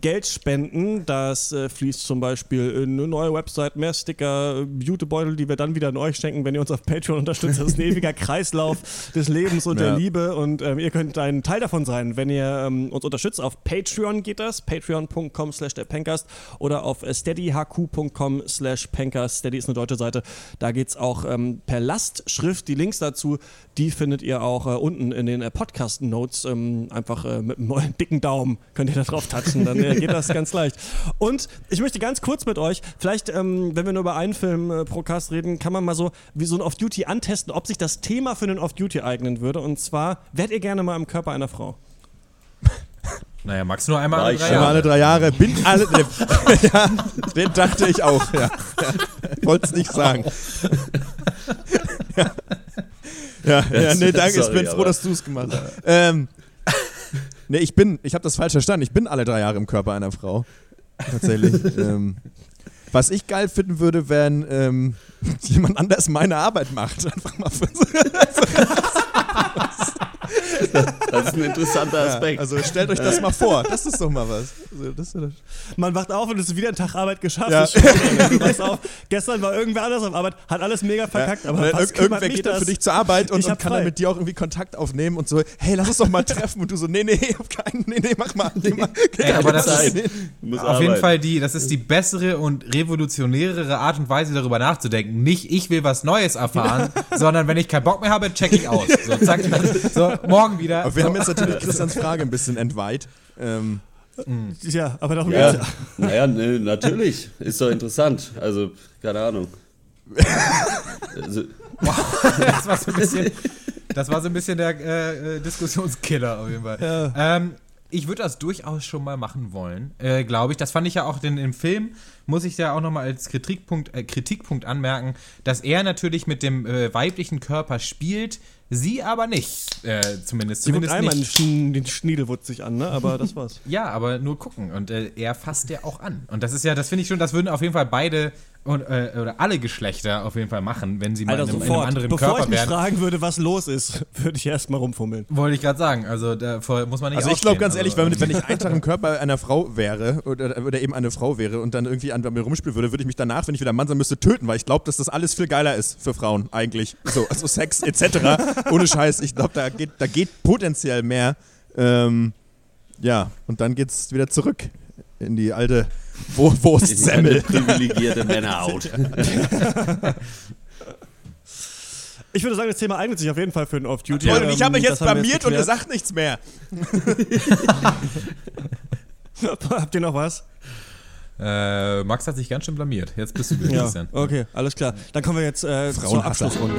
Geld spenden. Das äh, fließt zum Beispiel in eine neue Website, mehr Sticker, Jutebeutel, die wir dann wieder an euch schenken, wenn ihr uns auf Patreon unterstützt. Das ist ein ewiger Kreislauf des Lebens und Ja. der Liebe und ähm, ihr könnt ein Teil davon sein, wenn ihr ähm, uns unterstützt. Auf Patreon geht das, patreon.com slash der Pencast oder auf äh, steadyhq.com slash pencast. Steady ist eine deutsche Seite. Da geht es auch ähm, per Lastschrift. Die Links dazu, die findet ihr auch äh, unten in den äh, Podcast-Notes. Ähm, einfach äh, mit einem neuen dicken Daumen könnt ihr da drauf touchen, dann äh, geht das ganz leicht. Und ich möchte ganz kurz mit euch, vielleicht, ähm, wenn wir nur über einen Film äh, pro Cast reden, kann man mal so wie so ein Off-Duty antesten, ob sich das Thema für einen Off-Duty eignen würde. Und zwar, wärt ihr gerne mal im Körper einer Frau? Naja, Max nur einmal alle ich drei Jahre. alle drei Jahre. Bin alle. ja, den dachte ich auch. Ja. Wollte es nicht sagen. ja. Ja, ja, nee, danke. ich Sorry, bin froh, dass du es gemacht hast. Ähm, nee, ich bin, ich habe das falsch verstanden. Ich bin alle drei Jahre im Körper einer Frau. Tatsächlich. ähm, was ich geil finden würde, wenn ähm, jemand anders meine Arbeit macht. Einfach mal für Das ist ein interessanter Aspekt. Also stellt euch das mal vor. Das ist doch mal was. Also, Man wacht auf und es ist wieder ein Tag Arbeit geschafft. Ja. Ist schon auf. Gestern war irgendwer anders auf Arbeit, hat alles mega verkackt, aber Weil was irgendwer mich geht dann für dich zur Arbeit und, Ich und hab kann frei. dann mit dir auch irgendwie Kontakt aufnehmen und so, hey, lass uns doch mal treffen. Und du so, nee, nee, auf keinen, nee, nee, mach mal. Nee, mach, Ey, aber das ist auf jeden. Fall die, das ist die bessere und revolutionärere Art und Weise, darüber nachzudenken. Nicht, ich will was Neues erfahren, sondern wenn ich keinen Bock mehr habe, check ich aus. So, zack, so, morgen wieder. Aber wir so. haben jetzt natürlich Christians Frage ein bisschen entweiht. Ähm, Ja, aber darum Ja, geht's ja. naja, ne, natürlich. Ist doch interessant. Also, keine Ahnung. Also, das war so ein bisschen, das war so ein bisschen der äh, äh, Diskussionskiller auf jeden Fall. Ähm, ich würde das durchaus schon mal machen wollen, äh, glaube ich. Das fand ich ja auch denn im Film, muss ich ja auch nochmal als Kritikpunkt, äh, Kritikpunkt anmerken, dass er natürlich mit dem äh, weiblichen Körper spielt, sie aber nicht. Äh, zumindest. Sie zumindest einmal den, nicht. Schn den Schniedelwutz sich an, ne? aber das war's. Ja, aber nur gucken. Und äh, er fasst ja auch an. Und das ist ja, das finde ich schon, das würden auf jeden Fall beide und, äh, oder alle Geschlechter auf jeden Fall machen, wenn sie mal Alter, in, einem, in einem anderen Bevor Körper ich mich wären. fragen würde, was los ist, würde ich erst mal rumfummeln. Wollte ich gerade sagen. Also davor muss man nicht also ich glaube ganz ehrlich, Also, wenn, wenn ich einen Tag im Körper einer Frau wäre oder, oder eben eine Frau wäre und dann irgendwie an mir rumspielen würde, würde ich mich danach, wenn ich wieder Mann sein müsste, töten, weil ich glaube, dass das alles viel geiler ist für Frauen eigentlich. So, also Sex etc. Ohne Scheiß. Ich glaube, da geht, da geht potenziell mehr. Ähm, ja, und dann geht's wieder zurück in die alte Wo In die Wurstsemmel. privilegierte Männerhaut. Ich würde sagen, das Thema eignet sich auf jeden Fall für einen Off-Duty. Toll, und ich habe mich Ähm, jetzt haben wir blamiert und ihr geklärt. sagt nichts mehr. Habt ihr noch was? Äh, Max hat sich ganz schön blamiert. Jetzt bist du dran, Ja, Christian. okay, alles klar. Dann kommen wir jetzt äh, zur. Abschlussrunde.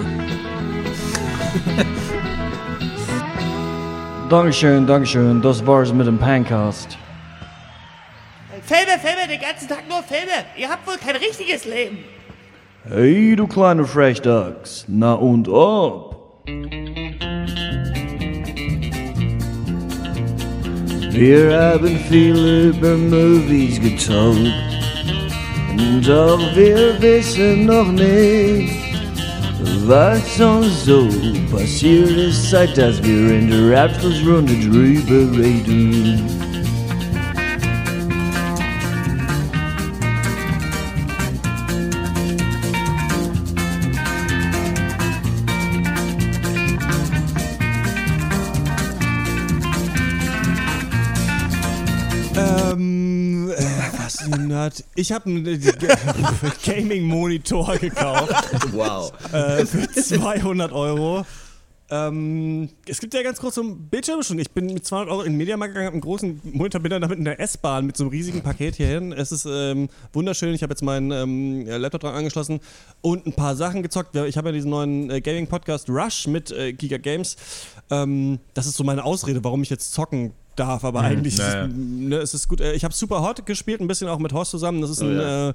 Dankeschön, Dankeschön. Das war's mit dem Pancast. Filme, Filme, den ganzen Tag nur Filme. Ihr habt wohl kein richtiges Leben. Hey, du kleine Frechdachs. Na und ob? Wir haben viel über Movies getalkt. Doch wir wissen noch nicht, was uns so passiert ist, seit dass wir in der Abschlussrunde drüber reden. Nerd? Ich habe einen äh, Gaming-Monitor gekauft Wow. äh, für 200 Euro. Ähm, es gibt ja ganz große Bildschirme schon. Ich bin mit 200 Euro in den Mediamarkt gegangen, habe einen großen Monitor, bin dann damit in der S-Bahn mit so einem riesigen Paket hierhin. Es ist ähm, wunderschön. Ich habe jetzt meinen ähm, Laptop dran angeschlossen und ein paar Sachen gezockt. Ich habe ja diesen neuen äh, Gaming-Podcast Rush mit äh, Giga Games. Ähm, das ist so meine Ausrede, warum ich jetzt zocken darf, aber eigentlich naja. ist es, ne, es ist gut. Äh, Ich habe Super Hot gespielt, ein bisschen auch mit Horst zusammen. Das ist Oh ein ja. äh,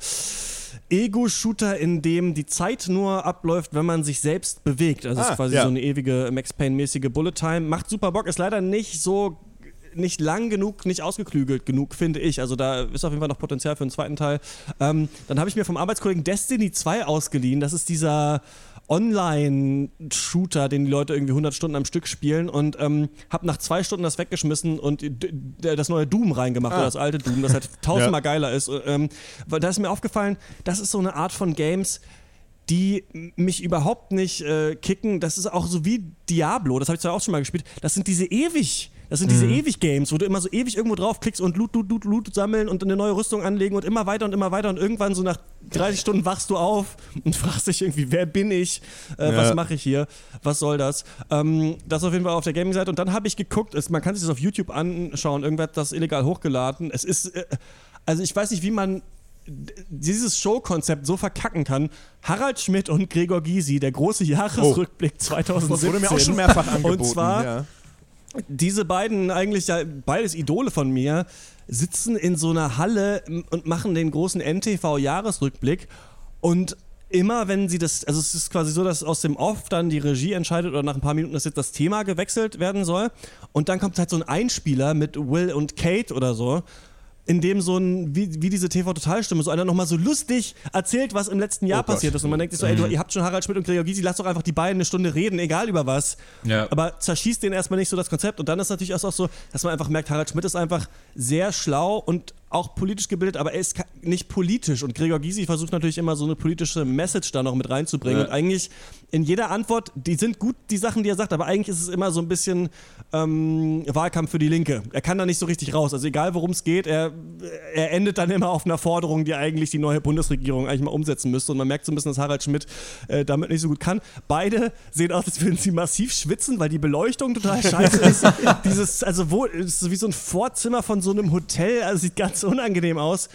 Ego-Shooter, in dem die Zeit nur abläuft, wenn man sich selbst bewegt. Also es Ah, ist quasi ja. so eine ewige Max Payne-mäßige Bullet Time. Macht super Bock, ist leider nicht so nicht lang genug, nicht ausgeklügelt genug, finde ich. Also da ist auf jeden Fall noch Potenzial für einen zweiten Teil. Ähm, dann habe ich mir vom Arbeitskollegen Destiny 2 ausgeliehen. Das ist dieser Online-Shooter, den die Leute irgendwie 100 Stunden am Stück spielen und ähm, habe nach zwei Stunden das weggeschmissen und das neue Doom reingemacht oder das alte Doom, das halt tausendmal geiler ist. Ähm, da ist mir aufgefallen, das ist so eine Art von Games, die mich überhaupt nicht äh, kicken. Das ist auch so wie Diablo, das habe ich zwar auch schon mal gespielt. Das sind diese ewig, das sind diese ewig Games, wo du immer so ewig irgendwo draufklickst und Loot, Loot, Loot, Loot sammeln und eine neue Rüstung anlegen und immer weiter und immer weiter und irgendwann so nach 30 Stunden wachst du auf und fragst dich irgendwie, wer bin ich? Äh, Ja. Was mache ich hier? Was soll das? Ähm, das auf jeden Fall auf der Gaming-Seite und dann habe ich geguckt, es, man kann sich das auf YouTube anschauen, irgendwer hat das illegal hochgeladen. Es ist, äh, also ich weiß nicht, wie man dieses Showkonzept so verkacken kann. Harald Schmidt und Gregor Gysi, der große Jahresrückblick 2017. Das wurde mir auch schon mehrfach angeboten. Und zwar ja. Diese beiden eigentlich ja beides Idole von mir sitzen in so einer Halle und machen den großen NTV-Jahresrückblick und immer wenn sie das, also es ist quasi so, dass aus dem Off dann die Regie entscheidet oder nach ein paar Minuten, dass jetzt das Thema gewechselt werden soll. Und dann kommt halt so ein Einspieler mit Will und Kate oder so, in dem so ein, wie, wie diese TV-Totalstimme, so einer nochmal so lustig erzählt, was im letzten Jahr Oh passiert ist. Und man denkt sich so, ey, du, ihr habt schon Harald Schmidt und Gregor Gysi, lasst doch einfach die beiden eine Stunde reden, egal über was. Ja. Aber zerschießt denen erstmal nicht so das Konzept. Und dann ist natürlich auch so, dass man einfach merkt, Harald Schmidt ist einfach sehr schlau und auch politisch gebildet, aber er ist nicht politisch. Und Gregor Gysi versucht natürlich immer so eine politische Message da noch mit reinzubringen. Ja. Und eigentlich in jeder Antwort, die sind gut, die Sachen, die er sagt, aber eigentlich ist es immer so ein bisschen ähm, Wahlkampf für die Linke. Er kann da nicht so richtig raus. Also egal worum es geht, er, er endet dann immer auf einer Forderung, die eigentlich die neue Bundesregierung eigentlich mal umsetzen müsste. Und man merkt so ein bisschen, dass Harald Schmidt äh, damit nicht so gut kann. Beide sehen aus, als würden sie massiv schwitzen, weil die Beleuchtung total scheiße ist. Dieses, also wo, es ist wie so ein Vorzimmer von so einem Hotel, also sieht ganz unangenehm aus.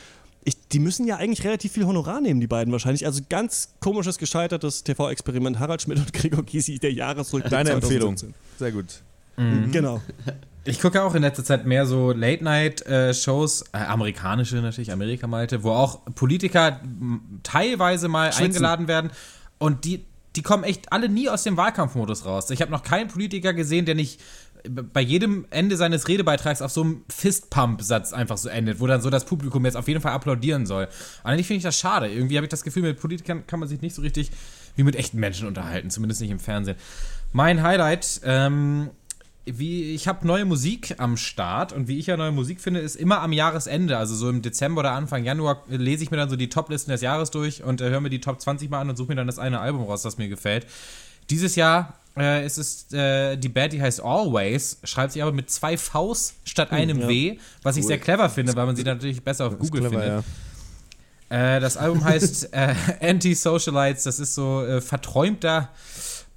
Ich, die müssen ja eigentlich relativ viel Honorar nehmen, die beiden wahrscheinlich. Also ganz komisches, gescheitertes TV-Experiment. Harald Schmidt und Gregor Gysi, der Jahresrückblick Deine Empfehlung. 2017. Sehr gut. Genau. Ich gucke auch in letzter Zeit mehr so Late-Night-Shows, äh, amerikanische natürlich, Amerika-Malte, wo auch Politiker teilweise mal eingeladen werden und die, die kommen echt alle nie aus dem Wahlkampfmodus raus. Ich habe noch keinen Politiker gesehen, der nicht bei jedem Ende seines Redebeitrags auf so einem Fistpump-Satz einfach so endet, wo dann so das Publikum jetzt auf jeden Fall applaudieren soll. Eigentlich finde ich das schade. Irgendwie habe ich das Gefühl, mit Politikern kann man sich nicht so richtig wie mit echten Menschen unterhalten, zumindest nicht im Fernsehen. Mein Highlight, ähm, wie ich habe neue Musik am Start und wie ich ja neue Musik finde, ist immer am Jahresende, also so im Dezember oder Anfang Januar äh, lese ich mir dann so die Toplisten des Jahres durch und äh, höre mir die Top 20 mal an und suche mir dann das eine Album raus, das mir gefällt. Dieses Jahr äh, es ist äh, die Band, die heißt Always, schreibt sich aber mit zwei Vs statt einem W, was ich sehr clever finde, weil man sie natürlich besser auf Google clever, findet. Äh, das Album heißt äh, Anti-Socialites. Das ist so äh, verträumter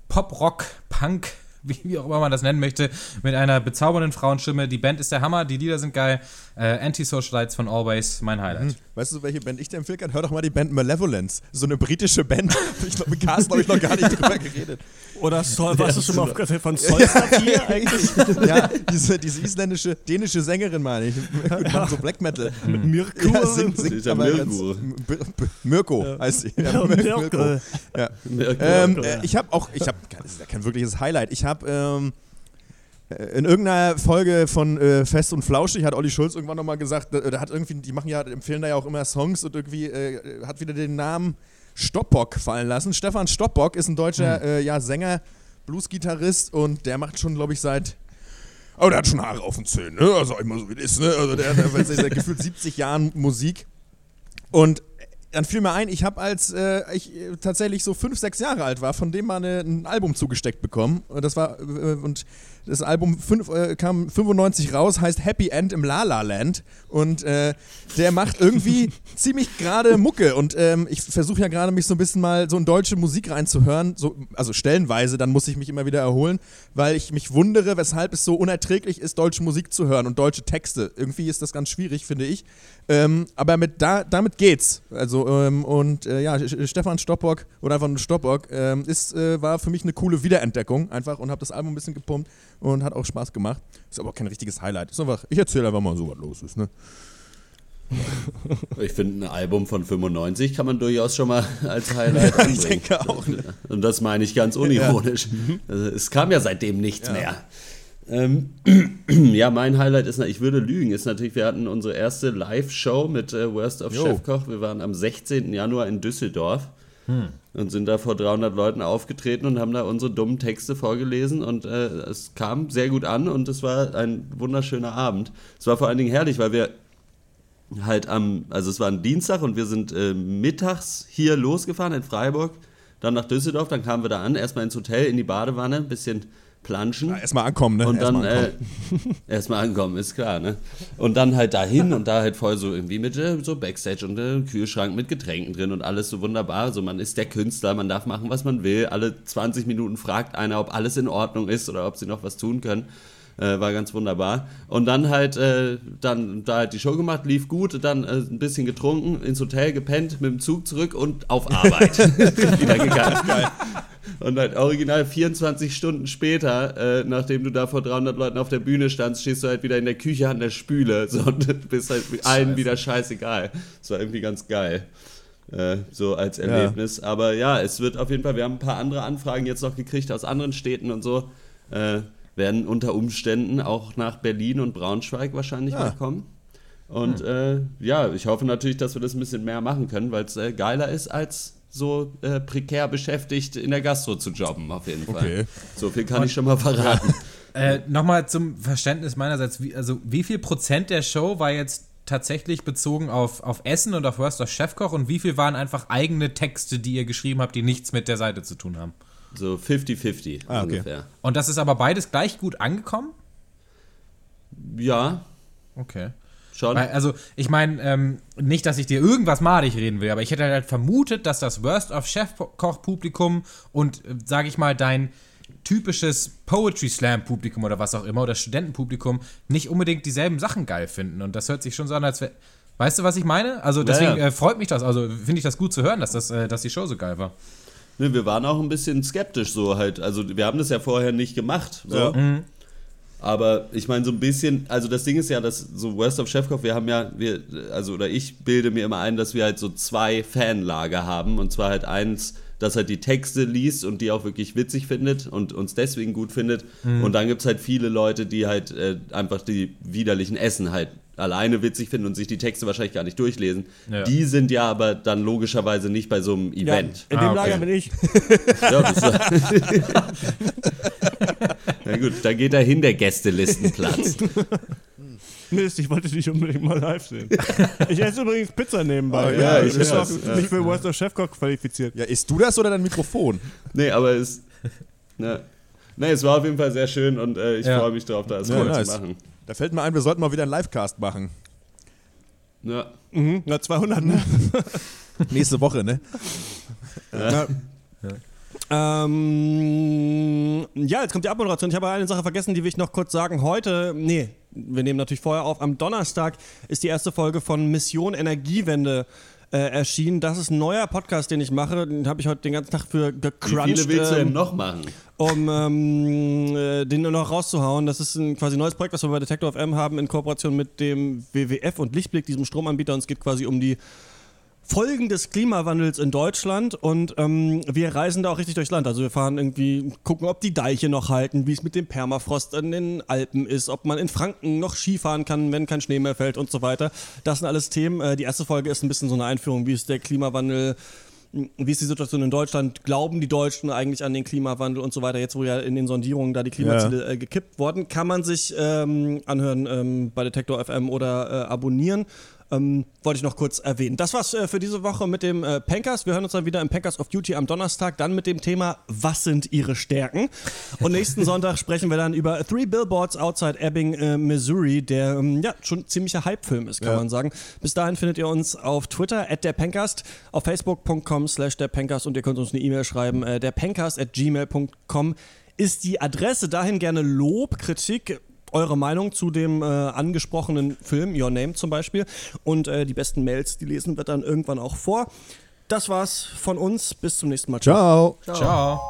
Pop-Rock, Punk, wie, wie auch immer man das nennen möchte, mit einer bezaubernden Frauenstimme. Die Band ist der Hammer, die Lieder sind geil. Äh, Anti-Socialites von Always, mein Highlight. Weißt du, welche Band ich dir empfehlen kann? Hör doch mal die Band Malevolence. So eine britische Band. Ich glaube, mit Carsten habe ich noch gar nicht drüber geredet. Oder Sol, warst du schon mal auf von Solstafir eigentlich? Ja, diese, diese isländische, dänische Sängerin meine ich. Machen so Black Metal. Mit Mirko? Ja, singt, singt ja aber Mirko. M- B- B- Mirko heißt sie. Ja, Ja, Mir- Mirko. Ja. Mirko. Ähm, äh, ich habe auch, ich habe, das ist ja kein wirkliches Highlight. Ich habe ähm, äh, in irgendeiner Folge von äh, Fest und Flauschig hat Olli Schulz irgendwann nochmal gesagt, äh, da hat irgendwie, die machen ja, empfehlen da ja auch immer Songs und irgendwie äh, hat wieder den Namen Stopbock fallen lassen. Stefan Stopbock ist ein deutscher äh, ja, Sänger, Bluesgitarrist und der macht schon, glaube ich, seit aber der hat schon Haare auf den Zähnen, ne? Also immer so wie das ist, ne? Also der hat der, seit gefühlt 70 Jahren Musik. Und dann fiel mir ein, ich habe als äh, ich äh, tatsächlich so fünf, sechs Jahre alt war, von dem mal eine, ein Album zugesteckt bekommen. Das war äh, und das Album fünf, äh, kam 95 raus, heißt Happy End im La La Land. Und äh, der macht irgendwie ziemlich gerade Mucke. Und ähm, ich versuche ja gerade mich so ein bisschen mal so in deutsche Musik reinzuhören. So, also stellenweise, dann muss ich mich immer wieder erholen, weil ich mich wundere, weshalb es so unerträglich ist, deutsche Musik zu hören und deutsche Texte. Irgendwie ist das ganz schwierig, finde ich. Ähm, aber mit da, damit geht's. Also, ähm, und äh, ja, Stefan Stoppock oder einfach nur Stoppock ähm, ist, äh, war für mich eine coole Wiederentdeckung einfach und habe das Album ein bisschen gepumpt und hat auch Spaß gemacht. Ist aber auch kein richtiges Highlight. Ist einfach, ich erzähle einfach mal so, was los ist. Ne? Ich finde, ein Album von 95 kann man durchaus schon mal als Highlight anbringen. Ich denke auch. Ne? Und das meine ich ganz unironisch. Also, es kam ja seitdem nichts mehr. Ähm, ja, mein Highlight ist, ich würde lügen, ist natürlich, wir hatten unsere erste Live-Show mit äh, Worst of. Chefkoch. Wir waren am 16. Januar in Düsseldorf und sind da vor 300 Leuten aufgetreten und haben da unsere dummen Texte vorgelesen und äh, es kam sehr gut an und es war ein wunderschöner Abend. Es war vor allen Dingen herrlich, weil wir halt am, also es war ein Dienstag und wir sind äh, mittags hier losgefahren in Freiburg, dann nach Düsseldorf, dann kamen wir da an, erstmal ins Hotel, in die Badewanne, ein bisschen planschen. Erstmal ankommen, ne? Und dann Erstmal äh, erstmal ankommen, ist klar, ne? Und dann halt dahin und da halt voll so irgendwie mit äh, so Backstage und äh, Kühlschrank mit Getränken drin und alles so wunderbar. So, man ist der Künstler, man darf machen, was man will. Alle 20 Minuten fragt einer, ob alles in Ordnung ist oder ob sie noch was tun können. Äh, war ganz wunderbar. Und dann halt, äh, dann da halt die Show gemacht, lief gut, dann äh, ein bisschen getrunken, ins Hotel gepennt, mit dem Zug zurück und auf Arbeit wieder gegangen. Und halt original 24 Stunden später, äh, nachdem du da vor 300 Leuten auf der Bühne standst, stehst du halt wieder in der Küche an der Spüle so, und bist halt mit allen wieder scheißegal. Das war irgendwie ganz geil. Äh, so als Erlebnis. Aber ja, es wird auf jeden Fall, wir haben ein paar andere Anfragen jetzt noch gekriegt aus anderen Städten und so. Äh, werden unter Umständen auch nach Berlin und Braunschweig wahrscheinlich mal kommen. Und äh, ja, ich hoffe natürlich, dass wir das ein bisschen mehr machen können, weil es äh, geiler ist, als so äh, prekär beschäftigt in der Gastro zu jobben, auf jeden Fall. Okay. So viel kann ich schon mal verraten. Äh, Nochmal zum Verständnis meinerseits, wie, also wie viel Prozent der Show war jetzt tatsächlich bezogen auf, auf Essen und auf Worst of Chefkoch und wie viel waren einfach eigene Texte, die ihr geschrieben habt, die nichts mit der Seite zu tun haben? So 50-50 Ah, okay. ungefähr. Und das ist aber beides gleich gut angekommen? Ja, Okay. schon. Weil, also, ich meine, ähm, nicht, dass ich dir irgendwas madig reden will, aber ich hätte halt vermutet, dass das Worst of Chefkoch-Publikum und, äh, sage ich mal, dein typisches Poetry Slam-Publikum oder was auch immer oder Studentenpublikum nicht unbedingt dieselben Sachen geil finden. Und das hört sich schon so an, als wäre. Weißt du, was ich meine? Also deswegen ja. Äh, freut mich das, also finde ich das gut zu hören, dass, das, äh, dass die Show so geil war. Ne, wir waren auch ein bisschen skeptisch so halt. Also wir haben das ja vorher nicht gemacht. So. Aber ich meine so ein bisschen, also das Ding ist ja, dass so Worst of Chefkoch, wir haben ja, wir, also oder ich bilde mir immer ein, dass wir halt so zwei Fanlager haben. Und zwar halt eins, das halt die Texte liest und die auch wirklich witzig findet und uns deswegen gut findet. Und dann gibt es halt viele Leute, die halt äh, einfach die widerlichen Essen halt alleine witzig finden und sich die Texte wahrscheinlich gar nicht durchlesen. Ja. Die sind ja aber dann logischerweise nicht bei so einem Ja, Event. in Ah, dem okay. Lager bin ich. Ja, das war Na gut, da geht er hin, der Gästelistenplatz. Mist, ich wollte dich unbedingt mal live sehen. Ich esse übrigens Pizza nebenbei. Oh, ja, ich ich bin auch nicht für Worst of Chefkoch qualifiziert. Ja, isst du das oder dein Mikrofon? Nee, aber es. Na, Nee, es war auf jeden Fall sehr schön und äh, ich Ja. freue mich drauf, das Ja, mal nice. zu machen. Da fällt mir ein, wir sollten mal wieder einen Livecast machen. Ja. Mhm, na, 200, ne? Nächste Woche, ne? Ja. Ähm, ja, jetzt kommt die Abmoderation. Ich habe eine Sache vergessen, die will ich noch kurz sagen. Heute, nee, wir nehmen natürlich vorher auf. Am Donnerstag ist die erste Folge von Mission Energiewende äh, erschienen. Das ist ein neuer Podcast, den ich mache. Den habe ich heute den ganzen Tag für Wie gecrunched. viele willst du ähm, denn noch machen? um ähm, äh, den nur noch rauszuhauen. Das ist ein quasi neues Projekt, was wir bei Detector FM haben in Kooperation mit dem WWF und Lichtblick, diesem Stromanbieter. Und es geht quasi um die Folgen des Klimawandels in Deutschland und ähm, wir reisen da auch richtig durchs Land. Also wir fahren irgendwie, gucken, ob die Deiche noch halten, wie es mit dem Permafrost in den Alpen ist, ob man in Franken noch Skifahren kann, wenn kein Schnee mehr fällt und so weiter. Das sind alles Themen. Äh, die erste Folge ist ein bisschen so eine Einführung, wie ist der Klimawandel wie ist die Situation in Deutschland? Glauben die Deutschen eigentlich an den Klimawandel und so weiter? Jetzt, wo ja in den Sondierungen da die Klimaziele äh, gekippt wurden, kann man sich ähm, anhören ähm, bei Detektor FM oder äh, abonnieren. Ähm, wollte ich noch kurz erwähnen. Das war's äh, für diese Woche mit dem äh, Pankers. Wir hören uns dann wieder im Pankers of Duty am Donnerstag, dann mit dem Thema Was sind ihre Stärken? Und nächsten Sonntag sprechen wir dann über Three Billboards Outside Ebbing, äh, Missouri, der ähm, ja schon ein ziemlicher Hype-Film ist, kann Ja. man sagen. Bis dahin findet ihr uns auf Twitter at der Pencast, auf facebook.com slash der Pencast und ihr könnt uns eine E-Mail schreiben. Äh, der at gmail.com ist die Adresse. Dahin gerne Lob, Kritik, eure Meinung zu dem äh, angesprochenen Film, Your Name zum Beispiel. Und äh, die besten Mails, die lesen wir dann irgendwann auch vor. Das war's von uns. Bis zum nächsten Mal. Ciao. Ciao.